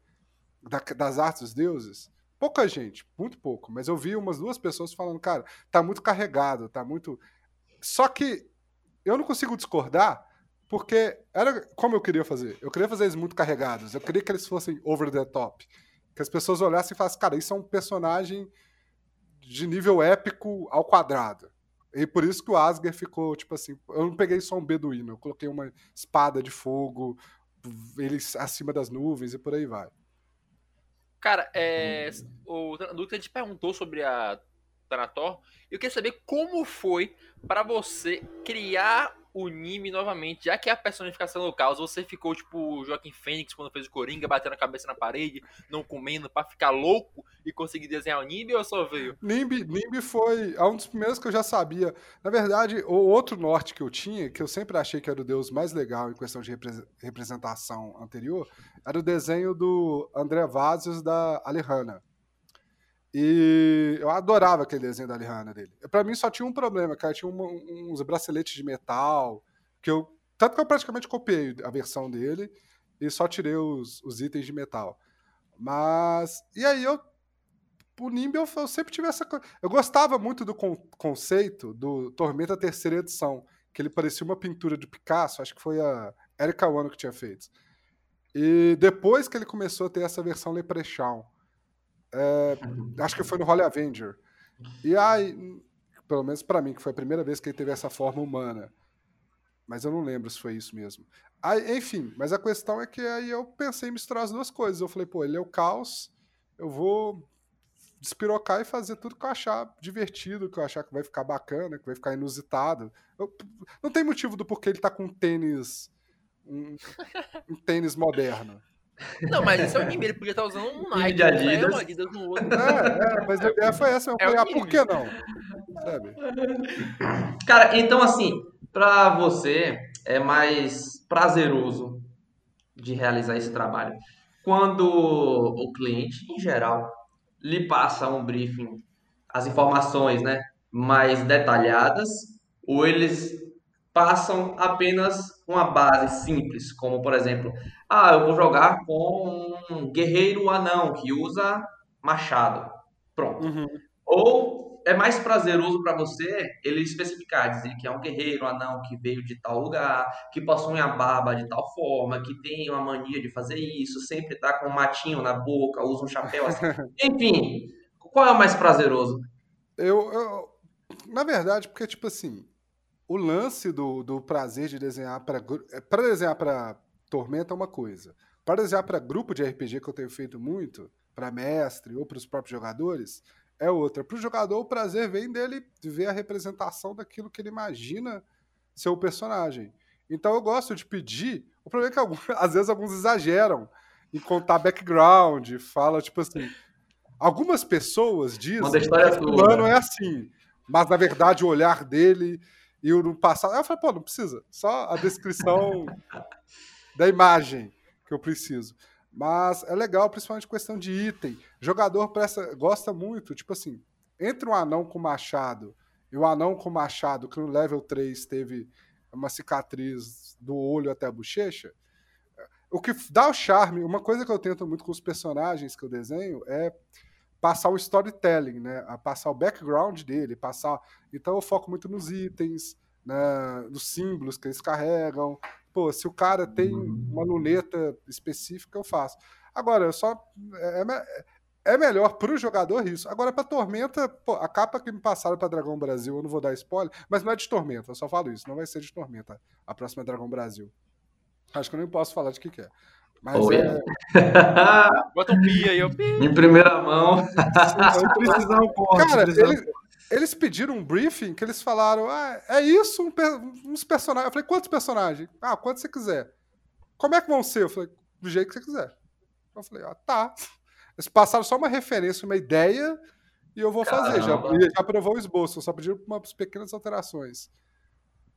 Speaker 2: da, das artes dos deuses. Pouca gente, muito pouco, mas eu vi umas duas pessoas falando, cara, tá muito carregado, tá muito. Só que eu não consigo discordar, porque era como eu queria fazer. Eu queria fazer eles muito carregados. Eu queria que eles fossem over the top. Que as pessoas olhassem e falassem, cara, isso é um personagem de nível épico ao quadrado. E por isso que o Asger ficou, tipo assim, eu não peguei só um beduíno, eu coloquei uma espada de fogo, eles acima das nuvens e por aí vai.
Speaker 1: Cara, é, o Lucas te perguntou sobre a Thanator, eu queria saber como foi para você criar o Nime novamente, já que é a personificação do caos, você ficou tipo o Joaquim Fênix quando fez o Coringa, batendo a cabeça na parede, não comendo, para ficar louco e conseguir desenhar o Nimbi ou só veio?
Speaker 2: Nimbi, Nimbi foi um dos primeiros que eu já sabia. Na verdade, o outro norte que eu tinha, que eu sempre achei que era o deus mais legal em questão de representação anterior, era o desenho do André Vazos da Alejandra. E eu adorava aquele desenho da Lihana dele. Para mim só tinha um problema, cara. Tinha uma, uns braceletes de metal, que eu. Tanto que eu praticamente copiei a versão dele e só tirei os, os itens de metal. Mas. E aí eu. O Nimble eu, eu sempre tive essa coisa. Eu gostava muito do con conceito do Tormenta terceira edição, que ele parecia uma pintura de Picasso, acho que foi a Erika Wano que tinha feito. E depois que ele começou a ter essa versão Leprechaun, é, acho que foi no Holy Avenger. E aí, pelo menos para mim, que foi a primeira vez que ele teve essa forma humana. Mas eu não lembro se foi isso mesmo. Aí, enfim, mas a questão é que aí eu pensei em misturar as duas coisas. Eu falei, pô, ele é o caos, eu vou despirocar e fazer tudo que eu achar divertido, que eu achar que vai ficar bacana, que vai ficar inusitado. Eu, não tem motivo do porquê ele tá com um tênis. Um, um tênis moderno.
Speaker 1: Não, mas esse é o anime, ele podia estar usando um Nike,
Speaker 3: de
Speaker 1: um
Speaker 3: Adidas.
Speaker 1: um Adidas no outro.
Speaker 2: É, é, mas a ideia foi essa. Eu
Speaker 1: É
Speaker 2: falei, ah,
Speaker 1: que-
Speaker 2: por que não? Sabe?
Speaker 3: Cara, então assim, pra você é mais prazeroso de realizar esse trabalho quando o cliente, em geral, lhe passa um briefing, as informações, né, mais detalhadas, ou eles passam apenas uma base simples, como por exemplo, ah, eu vou jogar com um guerreiro anão que usa machado. Pronto.
Speaker 2: Uhum.
Speaker 3: Ou é mais prazeroso para você ele especificar, dizer que é um guerreiro anão que veio de tal lugar, que possui a barba de tal forma, que tem uma mania de fazer isso, sempre tá com um matinho na boca, usa um chapéu assim. (laughs) Enfim, qual é o mais prazeroso?
Speaker 2: Eu, eu- na verdade, porque, tipo assim, o lance do, do prazer de desenhar para para desenhar para Tormenta é uma coisa. Para desenhar para grupo de RPG que eu tenho feito muito, para mestre ou para os próprios jogadores, é outra. Para o jogador, o prazer vem dele ver a representação daquilo que ele imagina ser o personagem. Então eu gosto de pedir. O problema é que alguns- (laughs) às vezes alguns exageram em contar background, fala tipo assim. Algumas pessoas dizem que
Speaker 3: toda.
Speaker 2: fulano é assim, mas na verdade o olhar dele e o no passado. Aí eu falei, pô, não precisa, só a descrição (laughs) da imagem que eu preciso. Mas é legal, principalmente questão de item. Jogador presta, gosta muito, tipo assim, entre um anão com machado e o anão com machado, que no level 3 teve uma cicatriz do olho até a bochecha, o que dá o charme, uma coisa que eu tento muito com os personagens que eu desenho é passar o storytelling, né? A passar o background dele, passar. Então eu foco muito nos itens, né? nos símbolos que eles carregam. Pô, se o cara tem uma luneta específica, eu faço. Agora, eu só é, é é melhor pro jogador isso. Agora, pra Tormenta, pô, a capa que me passaram pra Dragão Brasil, eu não vou dar spoiler, mas não é de Tormenta, eu só falo isso, não vai ser de Tormenta a próxima Dragão Brasil. Acho que eu nem posso falar de que, que é. Mas
Speaker 3: Oh,
Speaker 2: é. (laughs)
Speaker 1: Bota um pi aí, ó. Pi.
Speaker 3: em primeira mão.
Speaker 4: Se precisar, eu corto. se
Speaker 2: Cara,
Speaker 4: precisar, eu
Speaker 2: ele- eles pediram um briefing que eles falaram: ah, é isso, um uns personagens. Eu falei, quantos personagens? Ah, quantos você quiser. Como é que vão ser? Eu falei, do jeito que você quiser. Eu falei, ah, tá. Eles passaram só uma referência, uma ideia, e eu vou fazer. Já,
Speaker 3: Caramba.
Speaker 2: já aprovou o esboço, só pediram umas pequenas alterações.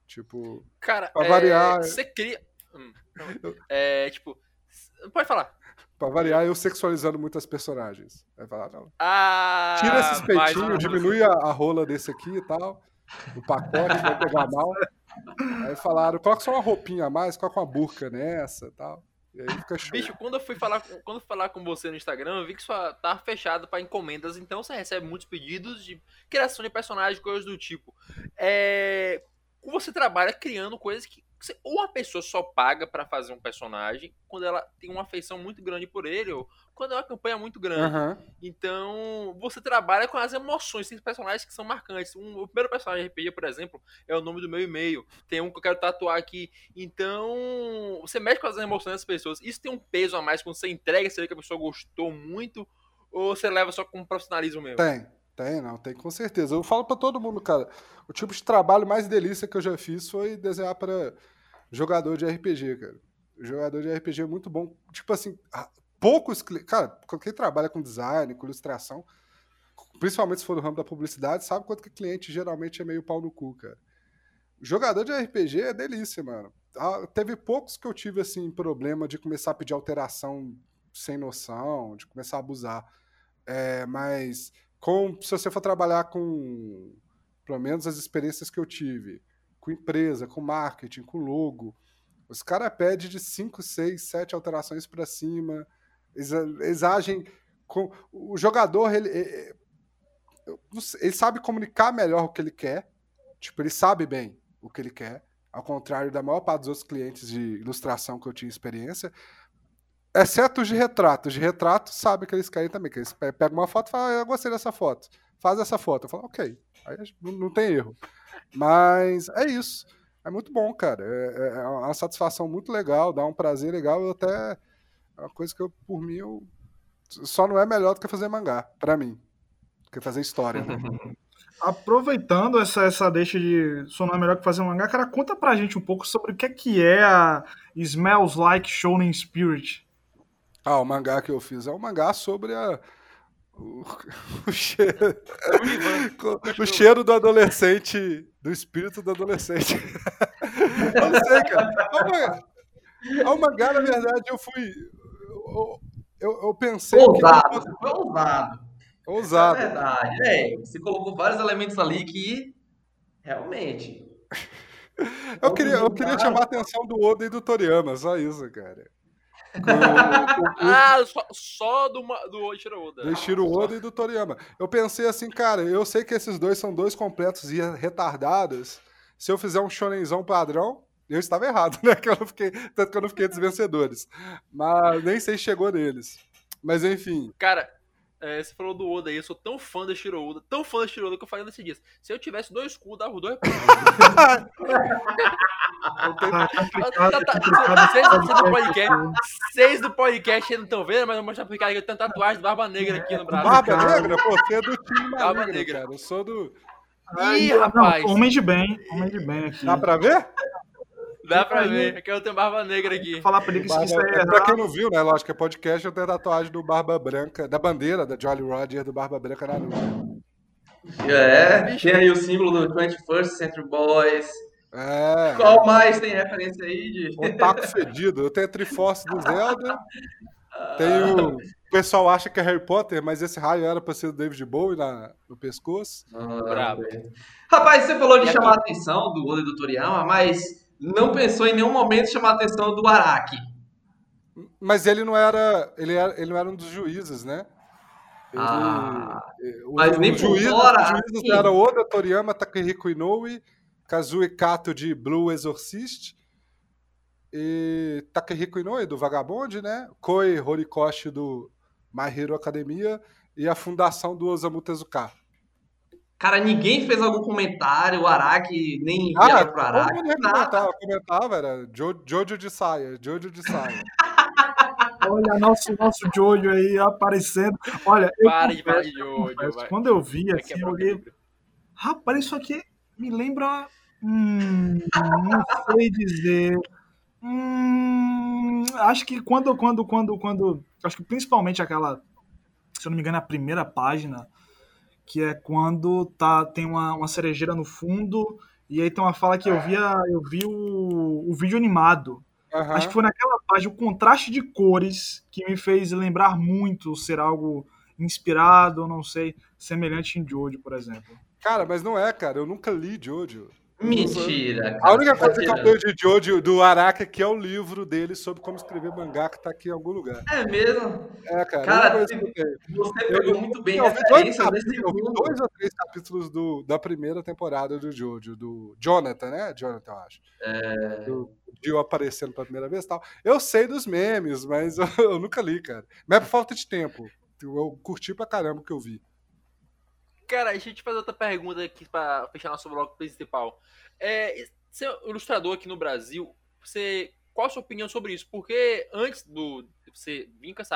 Speaker 2: Tipo,
Speaker 1: Cara,
Speaker 2: Pra
Speaker 1: é,
Speaker 2: variar,
Speaker 1: você cria. Hum. É, tipo. Pode falar.
Speaker 2: pra variar, eu sexualizando muitas personagens. Vai falar, não.
Speaker 1: Ah,
Speaker 2: Tira esses peitinhos, diminui a, a rola desse aqui e tal. O pacote vai pegar (laughs) mal. Aí falaram, coloca só uma roupinha a mais, coloca uma burca nessa e tal. E aí fica show.
Speaker 1: Bicho, quando eu fui falar, com- quando falar com você no Instagram, eu vi que só tá fechado pra encomendas, então você recebe muitos pedidos de criação de personagem, coisas do tipo. É, você trabalha criando coisas que ou a pessoa só paga pra fazer um personagem quando ela tem uma afeição muito grande por ele, ou quando é uma campanha muito grande.
Speaker 2: Aham.
Speaker 1: Então, você trabalha com as emoções. Tem personagens que são marcantes. Um, o primeiro personagem de RPG, por exemplo, é o nome do meu e-mail. Tem um que eu quero tatuar aqui. Então, você mexe com as emoções das pessoas. Isso tem um peso a mais quando você entrega, você vê que a pessoa gostou muito, ou você leva só com profissionalismo mesmo?
Speaker 2: Tem, tem, não, tem com certeza. Eu falo pra todo mundo, cara, o tipo de trabalho mais delícia que eu já fiz foi desenhar para jogador de RPG, cara. Jogador de RPG é muito bom. Tipo assim, poucos. Cara, quem trabalha com design, com ilustração, principalmente se for no ramo da publicidade, sabe quanto que cliente geralmente é meio pau no cu, cara. Jogador de RPG é delícia, mano. Teve poucos que eu tive, assim, problema de começar a pedir alteração sem noção, de começar a abusar. É, mas com, se você for trabalhar com, pelo menos as experiências que eu tive, com empresa, com marketing, com logo, os caras pedem de 5, 6, 7 alterações para cima. Eles, agem com. O jogador, ele, ele, ele sabe comunicar melhor o que ele quer. Tipo, ele sabe bem o que ele quer. Ao contrário da maior parte dos outros clientes de ilustração que eu tinha experiência. Exceto os de retrato. Os de retrato sabem que eles querem também. Que eles pe- pegam uma foto e falam, ah, eu gostei dessa foto. Faz essa foto. Eu falo, ok. Aí não, tem erro. Mas é isso. É muito bom, cara. É, é uma satisfação muito legal, dá um prazer legal. Eu até. É uma coisa que eu, por mim, eu. Só não é melhor do que fazer mangá, pra mim. Do que fazer história, né? (laughs)
Speaker 4: Aproveitando essa, essa deixa de sonar melhor que fazer mangá, cara, conta pra gente um pouco sobre o que é, que é a Smells Like Shonen Spirit.
Speaker 2: Ah, o mangá que eu fiz é um mangá sobre a. O, (laughs) o cheiro. o cheiro do adolescente. Do espírito do adolescente. (laughs) não sei, cara. É um mangá, é mangá na verdade, eu fui. Eu, eu, eu pensei.
Speaker 3: Ousado, que... foi ousado.
Speaker 2: Ousado.
Speaker 3: É verdade. É, você colocou vários elementos ali que. Realmente.
Speaker 2: Eu queria, eu queria chamar a atenção do Oda e do Toriyama, só isso, cara. (laughs)
Speaker 1: ah, só, só do, do Ishiro Oda.
Speaker 2: Do Ishiro Oda e do Toriyama. Eu pensei assim, cara, eu sei que esses dois são dois completos e retardados. Se eu fizer um shonenzão padrão, eu estava errado, (laughs) né? Que eu não fiquei, tanto que eu não fiquei dos vencedores. Mas nem sei se chegou neles. Mas enfim.
Speaker 1: Cara, é, você falou do Oda aí, eu sou tão fã do Shiro Oda, tão fã do Shiro Oda que eu falei nesses dias. Se eu tivesse dois escudos, dava os dois. Vocês do podcast, seis do podcast não estão vendo, mas eu vou mostrar pro Ricardo que eu tenho tatuagem de barba negra aqui no braço.
Speaker 2: Barba negra? Pô, você é do time barba negra, cara. Eu sou do.
Speaker 1: Ih, rapaz.
Speaker 4: Não, homem de bem, homem de bem aqui.
Speaker 2: Dá pra ver?
Speaker 1: Dá pra ver, é que eu tenho barba negra aqui. Vou
Speaker 4: falar pra ele que isso é
Speaker 2: Pra quem não viu, né? Lógico que é podcast, eu tenho a tatuagem do Barba Branca, da bandeira da Jolly Roger do Barba Branca na nuca.
Speaker 3: É, tem aí o símbolo do 21st Century Boys.
Speaker 2: É.
Speaker 3: Qual mais tem referência aí de.
Speaker 2: O taco (laughs) fedido. Eu tenho a Triforce do Zelda. Tenho. O pessoal acha que é Harry Potter, mas esse raio era pra ser o David Bowie na, no pescoço.
Speaker 3: Ah, Bravo. Rapaz, você falou de chamar a atenção do e do Toriyama, mas não pensou em nenhum momento chamar a atenção do Araki.
Speaker 2: Mas ele não era, ele era, ele não era um dos juízes, né?
Speaker 3: Ele, ah, o, mas nem por juízes,
Speaker 2: fora. Os juízes assim. eram Oda, Toriyama, Takehiko Inoue, Kazue Kato de Blue Exorcist e Takehiko Inoue do Vagabond, né? Koi Horikoshi do My Hero Academia e a fundação do Osamu Tezuka.
Speaker 3: Cara, ninguém fez algum comentário, o Araki nem ah, pro Araki.
Speaker 2: Comentava, comentava, era jo, Jojo de saia, Jojo de saia. (laughs)
Speaker 4: Olha, nosso, nosso Jojo aí aparecendo. Olha,
Speaker 1: Para de falar de Jojo.
Speaker 4: Quando eu vi, assim, é eu olhei. Rapaz, isso aqui me lembra. Hum, não sei dizer. Hum, acho que quando, quando, quando, quando. Acho que principalmente aquela. Se eu não me engano, é a primeira página que é quando tá, tem uma, uma cerejeira no fundo, e aí tem uma fala que eu via, eu vi o, o vídeo animado. Uhum. Acho que foi naquela página, o contraste de cores que me fez lembrar muito ser algo inspirado, não sei, semelhante em Jojo, por exemplo.
Speaker 2: Cara, mas não é, cara. Eu nunca li Jojo.
Speaker 3: Mentira.
Speaker 2: A única coisa que eu tenho de Jojo do Araka que é o livro dele sobre como escrever mangá que tá aqui em algum lugar.
Speaker 3: É mesmo?
Speaker 2: É, cara.
Speaker 3: Cara, você pegou eu, muito bem eu,
Speaker 2: dois, capítulos, dois ou três capítulos do, da primeira temporada do Jojo, do Jonathan, né? Jonathan, eu acho.
Speaker 3: É...
Speaker 2: Do Dio aparecendo pela primeira vez e tal. Eu sei dos memes, mas eu, (laughs) eu nunca li, cara. Mas é por falta de tempo. Eu curti pra caramba o que eu vi.
Speaker 1: Cara, deixa eu te fazer outra pergunta aqui para fechar nosso bloco principal. É, ser é ilustrador aqui no Brasil, você, qual a sua opinião sobre isso? Porque antes do você vir com esse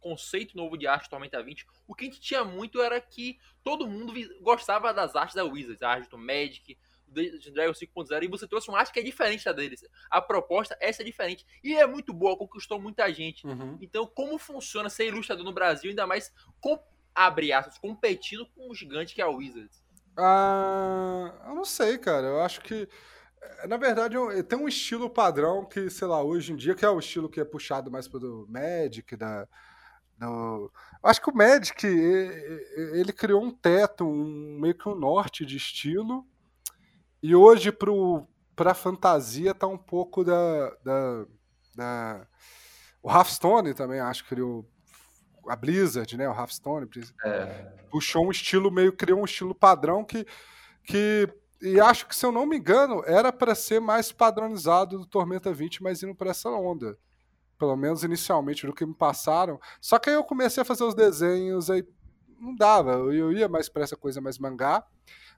Speaker 1: conceito novo de arte Tormenta 20, o que a gente tinha muito era que todo mundo gostava das artes da Wizards, a arte do Magic, do Dragon 5.0, e você trouxe uma arte que é diferente da deles. A proposta, essa é diferente. E é muito boa, conquistou muita gente.
Speaker 2: Uhum.
Speaker 1: Então, como funciona ser ilustrador no Brasil, ainda mais com abre aspas, competindo com o gigante que é o Wizards?
Speaker 2: Ah, eu não sei, cara. Eu acho que. Eh, na verdade, tem um estilo padrão que, sei lá, hoje em dia, que é o estilo que é puxado mais pro Magic, da. Do... Acho que o Magic ele criou um teto, um, meio que um norte de estilo, e hoje pro, pra fantasia tá um pouco da. da, da... O Hearthstone também acho que criou a Blizzard, né, o Hearthstone,
Speaker 3: é.
Speaker 2: puxou um estilo meio, criou um estilo padrão que, que e acho que, se eu não me engano, era para ser mais padronizado do Tormenta 20, mas indo para essa onda. Pelo menos inicialmente, do que me passaram. Só que aí eu comecei a fazer os desenhos, aí não dava, eu ia mais para essa coisa mais mangá.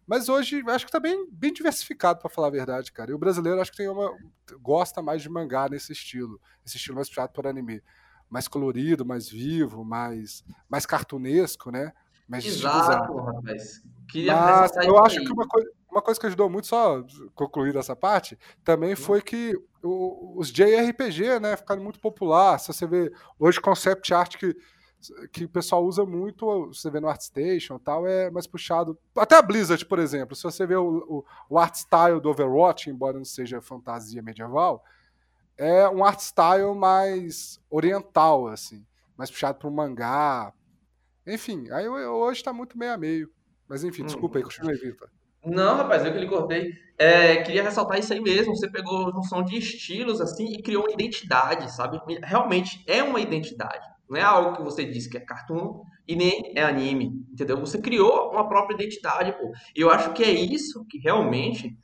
Speaker 2: Mas hoje acho que tá bem, bem diversificado, para falar a verdade, cara. E o brasileiro acho que tem uma, gosta mais de mangá nesse estilo, esse estilo mais puxado por anime mais colorido, mais vivo, mais, mais cartunesco, né? Mas
Speaker 3: Exato, rapaz. Queria
Speaker 2: Mas eu acho
Speaker 3: aí.
Speaker 2: que uma coisa, uma coisa que ajudou muito, só concluir essa parte, também
Speaker 3: Hum.
Speaker 2: foi que o- os JRPG, né, ficaram muito popular. Se você vê hoje concept art que, que o pessoal usa muito, você vê no ArtStation e tal, é mais puxado. Até a Blizzard, por exemplo, se você vê o, o, o art style do Overwatch, embora não seja fantasia medieval, é um art style mais oriental, assim, mais puxado para um mangá. Enfim, aí hoje tá muito meio a meio. Mas enfim,
Speaker 3: Hum.
Speaker 2: desculpa aí, continue aí, Vitor.
Speaker 3: Não, rapaz, eu que lhe cortei. É, queria ressaltar isso aí mesmo. Você pegou junção de estilos assim e criou uma identidade, sabe? Realmente é uma identidade. Não é algo que você disse que é cartoon e nem é anime, entendeu? Você criou uma própria identidade, pô. E eu acho que é isso que realmente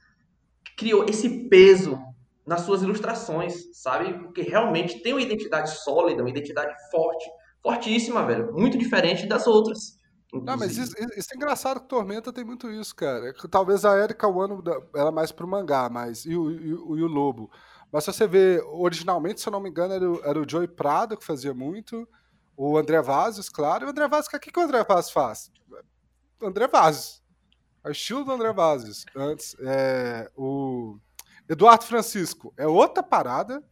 Speaker 3: criou esse peso nas suas ilustrações, sabe? Porque realmente tem uma identidade sólida, uma identidade forte, fortíssima, velho. Muito diferente das outras.
Speaker 2: Não, mas isso, isso é engraçado que Tormenta tem muito isso, cara. É Talvez a Erika Wano ela é mais pro mangá, mas e o, e o- e o Lobo. Mas se você vê, originalmente, se eu não me engano, era o, era o Joey Prado que fazia muito, o André Vazos, claro. E o André Vazos, o que, que o André Vazos faz? André Vazos. É o estilo do André Vazos. Antes, é, o Eduardo Francisco é outra parada,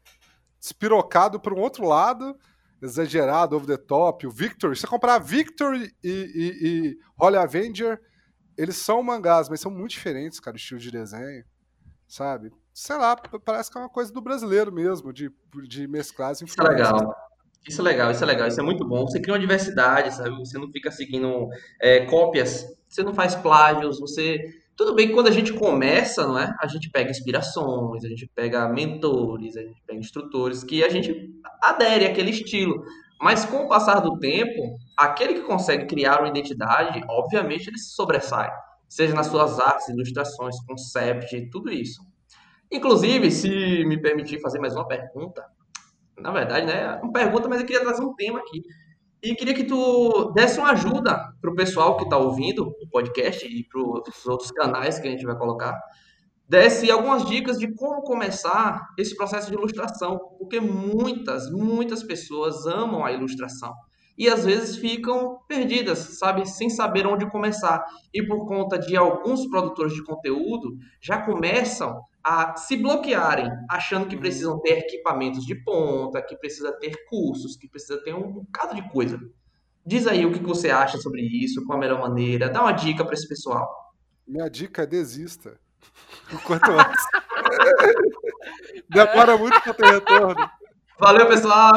Speaker 2: despirocado para um outro lado, exagerado, over the top. O Victor, se você comprar Victor e, e, e Holy Avenger, eles são mangás, mas são muito diferentes, cara, o estilo de desenho, sabe? Sei lá, parece que é uma coisa do brasileiro mesmo, de, de mesclar as
Speaker 3: Isso é
Speaker 2: influências.
Speaker 3: legal. Isso é legal, isso é legal, isso é muito bom. Você cria uma diversidade, sabe? Você não fica seguindo é, cópias, você não faz plágios, você. Tudo bem que quando a gente começa, não é? A gente pega inspirações, a gente pega mentores, a gente pega instrutores, que a gente adere àquele estilo. Mas com o passar do tempo, aquele que consegue criar uma identidade, obviamente ele se sobressai. Seja nas suas artes, ilustrações, concept, tudo isso. Inclusive, se me permitir fazer mais uma pergunta, na verdade, né? Uma pergunta, mas eu queria trazer um tema aqui. E queria que tu desse uma ajuda pro pessoal que está ouvindo o podcast e pros outros canais que a gente vai colocar. Desse algumas dicas de como começar esse processo de ilustração. Porque muitas, muitas pessoas amam a ilustração. E às vezes ficam perdidas, sabe? Sem saber onde começar. E por conta de alguns produtores de conteúdo, já começam a se bloquearem, achando que precisam ter equipamentos de ponta, que precisa ter cursos, que precisa ter um bocado de coisa. Diz aí o que você acha sobre isso, qual a melhor maneira, dá uma dica para esse pessoal.
Speaker 2: Minha dica é desista. (laughs) O quanto antes. (laughs) Demora muito pra ter retorno.
Speaker 3: Valeu, pessoal.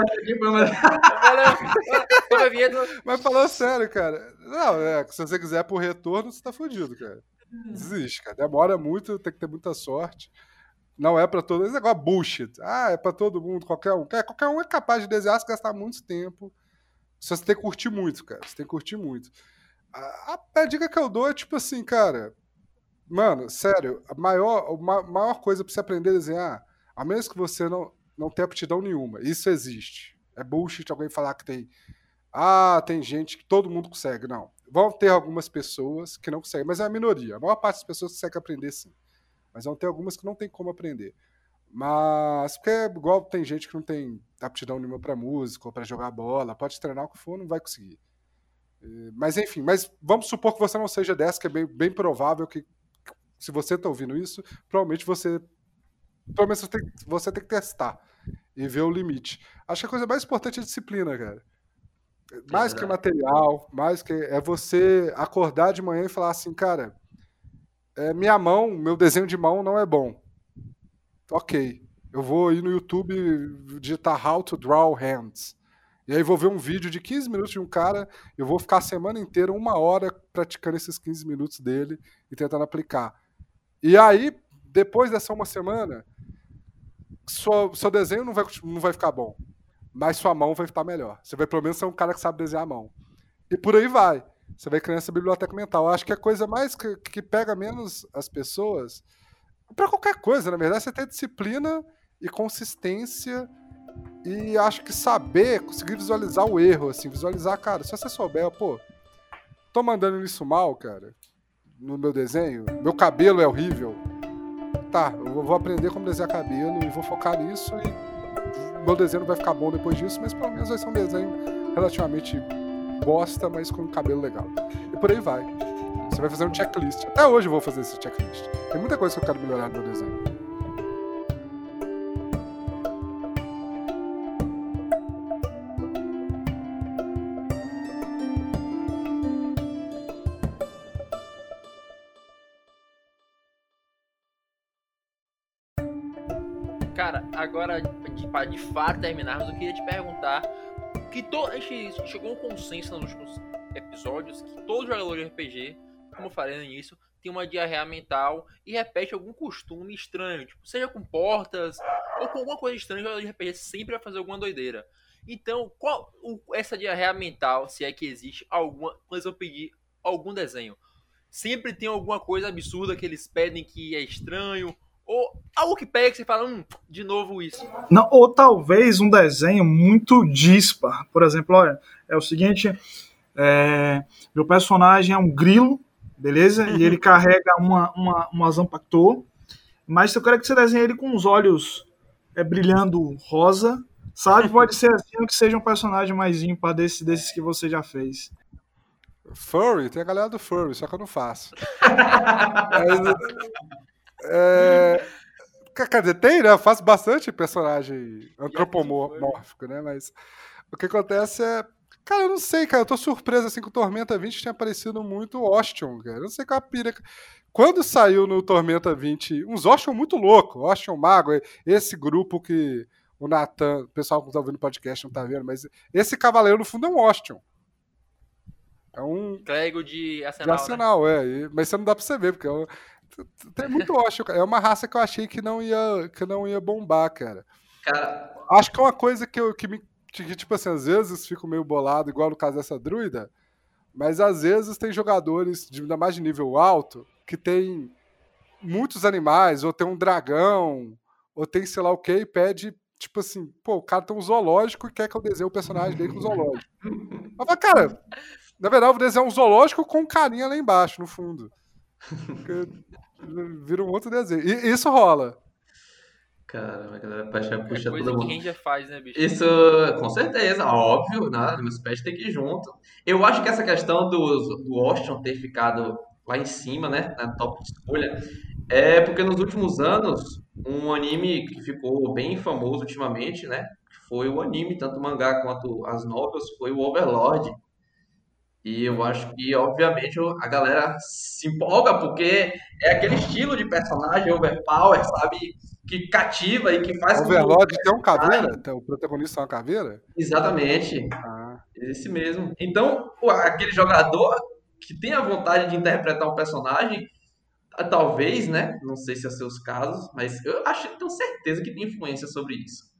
Speaker 1: Valeu.
Speaker 2: Mas falando sério, cara. Não, é, se você quiser por retorno, você tá fudido, cara. Desiste, cara. Demora muito, tem que ter muita sorte. Não é pra todo negócio é bullshit. Ah, é pra todo mundo, qualquer um. Qualquer um é capaz de desenhar se gastar muito tempo. Só você tem que curtir muito, cara. Você tem que curtir muito. A, a- a dica que eu dou é tipo assim, cara. Mano, sério, a maior, a ma- maior coisa pra você aprender a desenhar, a menos que você não, não tenha aptidão nenhuma, isso existe. É bullshit alguém falar que tem. Ah, tem gente que todo mundo consegue. Não. Vão ter algumas pessoas que não conseguem, mas é a minoria. A maior parte das pessoas consegue aprender sim. Mas vão ter algumas que não tem como aprender. Mas, porque é igual tem gente que não tem aptidão nenhuma pra música ou pra jogar bola, pode treinar o que for, não vai conseguir. Eh, Mas enfim, mas vamos supor que você não seja dessa, que é bem, bem provável que, se você tá ouvindo isso, provavelmente você. Pelo menos você tem, você tem que testar e ver o limite. Acho que a coisa mais importante é disciplina, cara. Mais que material, mais que. É você acordar de manhã e falar assim, cara, é, minha mão, meu desenho de mão não é bom. Ok. Eu vou ir no YouTube digitar How to Draw Hands. E aí vou ver um vídeo de 15 minutos de um cara, eu vou ficar a semana inteira, uma hora, praticando esses 15 minutos dele e tentando aplicar. E aí, depois dessa uma semana, sua- seu desenho não vai, não vai ficar bom. Mas sua mão vai estar melhor. Você vai pelo menos ser um cara que sabe desenhar a mão. E por aí vai. Você vai criando essa biblioteca mental. Eu acho que a coisa mais que, que pega menos as pessoas, para qualquer coisa, na verdade, é você ter disciplina e consistência e acho que saber, conseguir visualizar o erro, assim, visualizar, cara, se você souber, pô, tô mandando isso mal, cara, no meu desenho, meu cabelo é horrível, tá, eu vou aprender como desenhar cabelo e vou focar nisso e meu desenho não vai ficar bom depois disso, mas pelo menos vai ser um desenho relativamente bosta, mas com um cabelo legal. por aí vai. Você vai fazer um checklist. Até hoje eu vou fazer esse checklist. Tem muita coisa que eu quero melhorar no meu desenho.
Speaker 1: Cara, agora, pra de fato terminarmos, eu queria te perguntar que to, a gente chegou a um consenso nos últimos episódios que todo jogador de RPG, como eu falei no início, tem uma diarreia mental e repete algum costume estranho, tipo, seja com portas ou com alguma coisa estranha, o jogador de RPG sempre vai fazer alguma doideira. Então, qual o, essa diarreia mental, se é que existe alguma, quando eu pedir algum desenho, sempre tem alguma coisa absurda que eles pedem que é estranho ou algo que pega que você fala, hum, de novo isso.
Speaker 4: Não, ou talvez um desenho muito dispar. Por exemplo, olha, é o seguinte: é, meu personagem é um grilo, beleza? E ele (laughs) carrega uma, uma, uma Zampactor. Mas eu quero que você desenhe ele com os olhos é, brilhando rosa. Sabe? Pode ser assim que seja um personagem mais ímpar desse, desses que você já fez.
Speaker 2: Furry, tem a galera do Furry, só que eu não faço. (laughs) Mas, é, dizer, tem, né? Eu faço bastante personagem antropomórfico, né? Mas o que acontece é. Cara, eu não sei, cara. Eu tô surpreso assim com o Tormenta 20 tinha aparecido muito Ostion, cara. Eu não sei qual a pira. Quando saiu no Tormenta 20, uns Ostion muito louco, Ostion Mago, esse grupo que o Nathan, o pessoal que tá ouvindo o podcast não tá vendo, mas esse cavaleiro no fundo é um Ostion. É um.
Speaker 1: Clérigo de Arsenal.
Speaker 2: De Arsenal, né? é. Mas você não dá pra você ver, porque é um, tem muito Osho, É uma raça que eu achei que não ia, que não ia bombar, cara.
Speaker 3: Cara.
Speaker 2: Acho que é uma coisa que, eu, que me. Que, tipo assim, às vezes fico meio bolado, igual no caso dessa druida, mas às vezes tem jogadores, de, ainda mais de nível alto, que tem muitos animais, ou tem um dragão, ou tem sei lá o que, e pede, tipo assim, pô, o cara tem um zoológico e quer que eu desenhe o personagem dele com zoológico. Mas, cara, na verdade, eu vou desenhar um zoológico com carinha lá embaixo, no fundo. Vira um outro desenho. E isso rola.
Speaker 3: Cara, a galera paixão puxa
Speaker 1: é coisa
Speaker 3: todo
Speaker 1: que
Speaker 3: mundo.
Speaker 1: Ranger faz, né, bicho?
Speaker 3: Isso, com certeza, óbvio, né? Meus pés tem que ir junto. Eu acho que essa questão do, do Austin ter ficado lá em cima, né? Na top de escolha, é porque nos últimos anos, um anime que ficou bem famoso ultimamente, né? Foi o anime, tanto o mangá quanto as novels, foi o Overlord. E eu acho que, obviamente, a galera se empolga, porque é aquele estilo de personagem overpower, sabe? Que cativa e que faz.
Speaker 2: O Overlord tem um caveira? Tem- O protagonista é uma caveira?
Speaker 3: Exatamente.
Speaker 2: Ah.
Speaker 3: Esse mesmo. Então, aquele jogador que tem a vontade de interpretar um personagem, talvez, né? Não sei se é seus casos, mas eu acho, tenho certeza que tem influência sobre isso.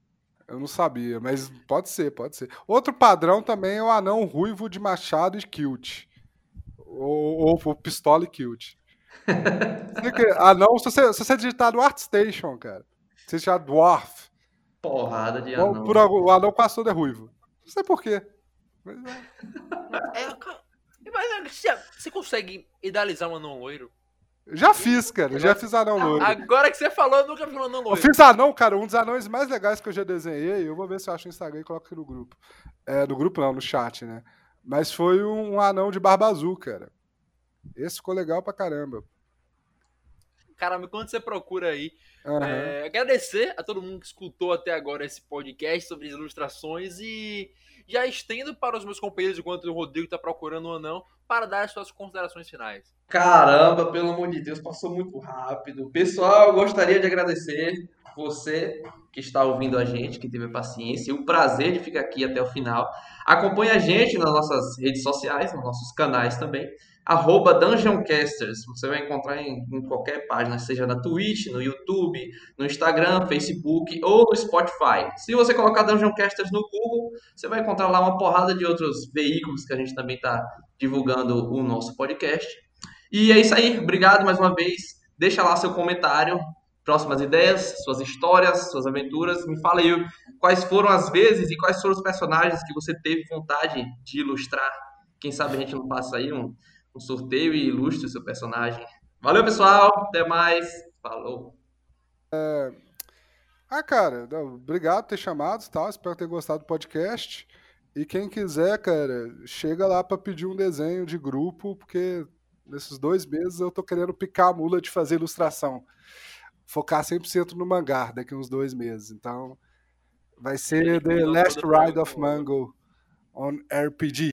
Speaker 2: Eu não sabia, mas pode ser, pode ser. Outro padrão também é o anão ruivo de machado e kilt. Ou, ou pistola e kilt. (laughs) Anão, se você, se você digitar no ArtStation, cara, você já Dwarf,
Speaker 3: Porrada de anão.
Speaker 2: por o anão passou de ruivo. Não sei porquê. Mas, é.
Speaker 1: É, mas é, você, você consegue idealizar um anão loiro?
Speaker 2: Já fiz, cara. Já fiz anão loiro.
Speaker 1: Agora que você falou, eu nunca vi um anão
Speaker 2: Eu
Speaker 1: loiro.
Speaker 2: fiz anão, cara, um dos anões mais legais que eu já desenhei. Eu vou ver se eu acho no Instagram e coloco aqui no grupo. É, no grupo não, no chat, né? Mas foi um anão de barba azul, cara. Esse ficou legal pra caramba.
Speaker 1: Caramba, quando você procura aí.
Speaker 2: Aham.
Speaker 1: é, agradecer a todo mundo que escutou até agora esse podcast sobre ilustrações e já estendo para os meus companheiros, enquanto o Rodrigo está procurando um anão, para dar as suas considerações finais.
Speaker 3: Caramba, pelo amor de Deus, passou muito rápido. Pessoal, eu gostaria de agradecer você que está ouvindo a gente, que teve a paciência e o prazer de ficar aqui até o final. Acompanhe a gente nas nossas redes sociais, nos nossos canais também. Arroba DungeonCasters. Você vai encontrar em, em qualquer página, seja na Twitch, no YouTube, no Instagram, Facebook ou no Spotify. Se você colocar DungeonCasters no Google, você vai encontrar lá uma porrada de outros veículos que a gente também está divulgando o nosso podcast. E é isso aí. Obrigado mais uma vez. Deixa lá seu comentário, próximas ideias, suas histórias, suas aventuras. Me fala aí quais foram as vezes e quais foram os personagens que você teve vontade de ilustrar. Quem sabe a gente não passa aí um, um sorteio e ilustre o seu personagem. Valeu, pessoal. Até mais. Falou.
Speaker 2: Ah, cara, obrigado por ter chamado e tal. Espero ter gostado do podcast. E quem quiser, cara, chega lá pra pedir um desenho de grupo, porque nesses dois meses eu tô querendo picar a mula de fazer ilustração. Focar 100% no mangá daqui uns dois meses. Então, vai ser The Last Ride of Mango on RPG.